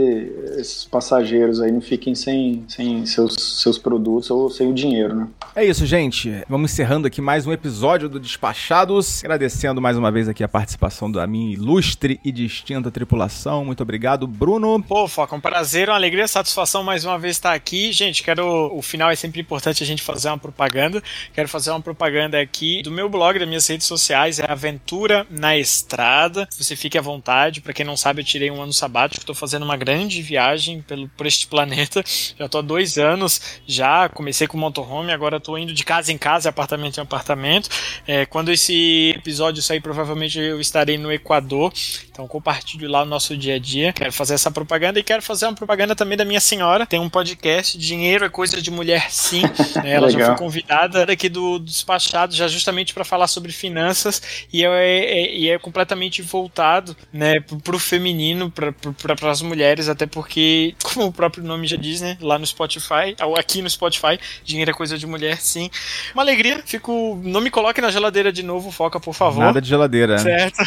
esses passageiros aí não fiquem sem, sem seus, seus produtos ou sem o dinheiro, né. É isso, gente. Vamos encerrando aqui mais um episódio do Despachados, agradecendo mais uma vez aqui a participação da minha ilustre e distinta tripulação. Muito obrigado, Bruno. Pô, Foca, um prazer, uma alegria, satisfação mais uma vez estar aqui. Gente, quero. O final é sempre importante a gente fazer uma propaganda. Quero fazer uma propaganda aqui do meu blog, das minhas redes sociais, é Aventura na Estrada. Você fique à vontade. Para quem não sabe, eu tirei um ano sabático, estou fazendo uma grande viagem pelo, por este planeta. Já estou há dois anos já. Comecei com motorhome, agora estou indo de casa em casa, apartamento em apartamento. É, quando esse episódio sair, provavelmente eu estarei no Equador. Então compartilho lá o nosso dia a dia. Quero fazer essa propaganda e quero fazer uma propaganda também da minha senhora. Tem um podcast, Dinheiro é Coisa de Mulher Sim. Ela já foi convidada aqui do, do Despachado, já justamente para falar sobre finanças e é, é, e é completamente voltado né, para o feminino, para as mulheres, até porque, como o próprio nome já diz, né, lá no Spotify, ou aqui no Spotify, Dinheiro é Coisa de Mulher Sim. Uma alegria, fico. Não me coloque na geladeira de novo, foca, por favor. Nada de geladeira. Certo.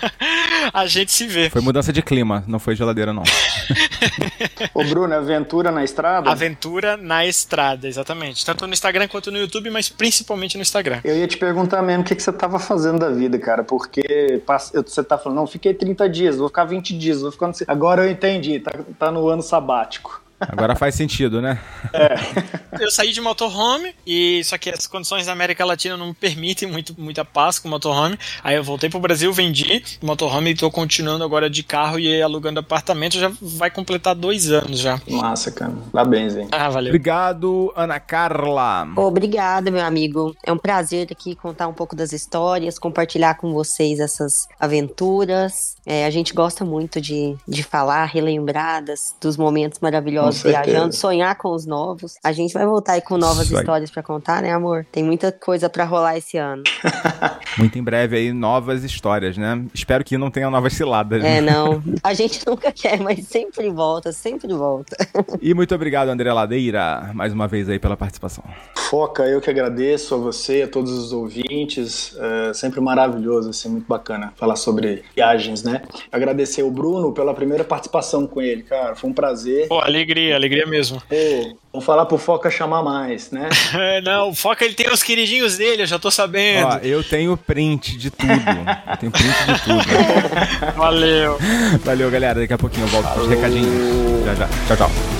a gente se vê. Foi mudança de clima, não foi geladeira, não. Ô, Bruno, aventura na estrada? Aventura na estrada, exatamente. Tanto no Instagram quanto no YouTube, mas principalmente no Instagram. Eu ia te perguntar mesmo o que, que você tava fazendo da vida, cara, porque você tá falando, não, fiquei 30 dias, vou ficar 20 dias, vou ficar. Agora eu entendi, tá, tá no ano sabático. Agora faz sentido, né? É. Eu saí de motorhome, e só que as condições da América Latina não me permitem muito, muita paz com motorhome. Aí eu voltei pro Brasil, vendi o motorhome e tô continuando agora de carro e alugando apartamento. Já vai completar dois anos já. Massa, cara. Parabéns, hein? Ah, valeu. Obrigado, Ana Carla. Obrigada, meu amigo. É um prazer aqui contar um pouco das histórias, compartilhar com vocês essas aventuras. É, a gente gosta muito de, de falar, relembrar das, dos momentos maravilhosos viajando, sonhar com os novos. A gente vai voltar aí com novas Isso histórias para contar, né, amor? Tem muita coisa para rolar esse ano. Muito em breve aí, novas histórias, né? Espero que não tenha novas ciladas. É, né? não. A gente nunca quer, mas sempre volta, sempre volta. e muito obrigado, André Ladeira, mais uma vez aí pela participação. Foca, eu que agradeço a você, a todos os ouvintes. É sempre maravilhoso, assim, muito bacana falar sobre viagens, né? Agradecer o Bruno pela primeira participação com ele, cara. Foi um prazer. Pô, alegria alegria, alegria mesmo. Pô, vamos falar pro Foca chamar mais, né? não, o Foca ele tem os queridinhos dele, eu já tô sabendo. Ó, eu tenho print de tudo. eu tenho print de tudo. Valeu. Valeu, galera. Daqui a pouquinho eu volto com os recadinhos. Já, já. Tchau, tchau.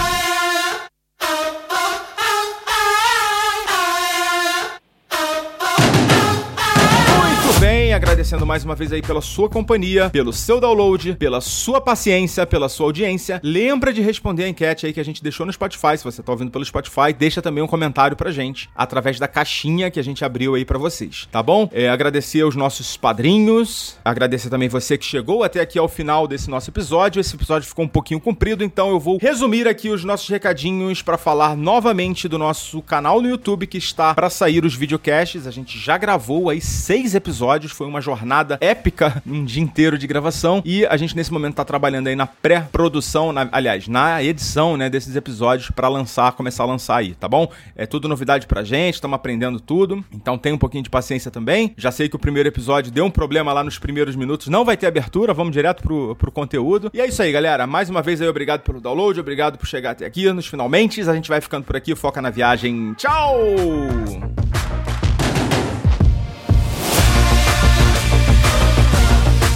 Agradecendo mais uma vez aí pela sua companhia, pelo seu download, pela sua paciência, pela sua audiência. Lembra de responder a enquete aí que a gente deixou no Spotify. Se você tá ouvindo pelo Spotify, deixa também um comentário pra gente através da caixinha que a gente abriu aí para vocês, tá bom? É, agradecer aos nossos padrinhos, agradecer também você que chegou até aqui ao final desse nosso episódio. Esse episódio ficou um pouquinho comprido, então eu vou resumir aqui os nossos recadinhos para falar novamente do nosso canal no YouTube que está para sair os videocasts. A gente já gravou aí seis episódios. Foi uma jornada épica, um dia inteiro de gravação. E a gente nesse momento tá trabalhando aí na pré-produção, aliás, na edição, né, desses episódios para lançar, começar a lançar aí, tá bom? É tudo novidade pra gente, estamos aprendendo tudo. Então tem um pouquinho de paciência também. Já sei que o primeiro episódio deu um problema lá nos primeiros minutos, não vai ter abertura, vamos direto pro, pro conteúdo. E é isso aí, galera. Mais uma vez aí, obrigado pelo download, obrigado por chegar até aqui nos finalmente. A gente vai ficando por aqui, foca na viagem. Tchau!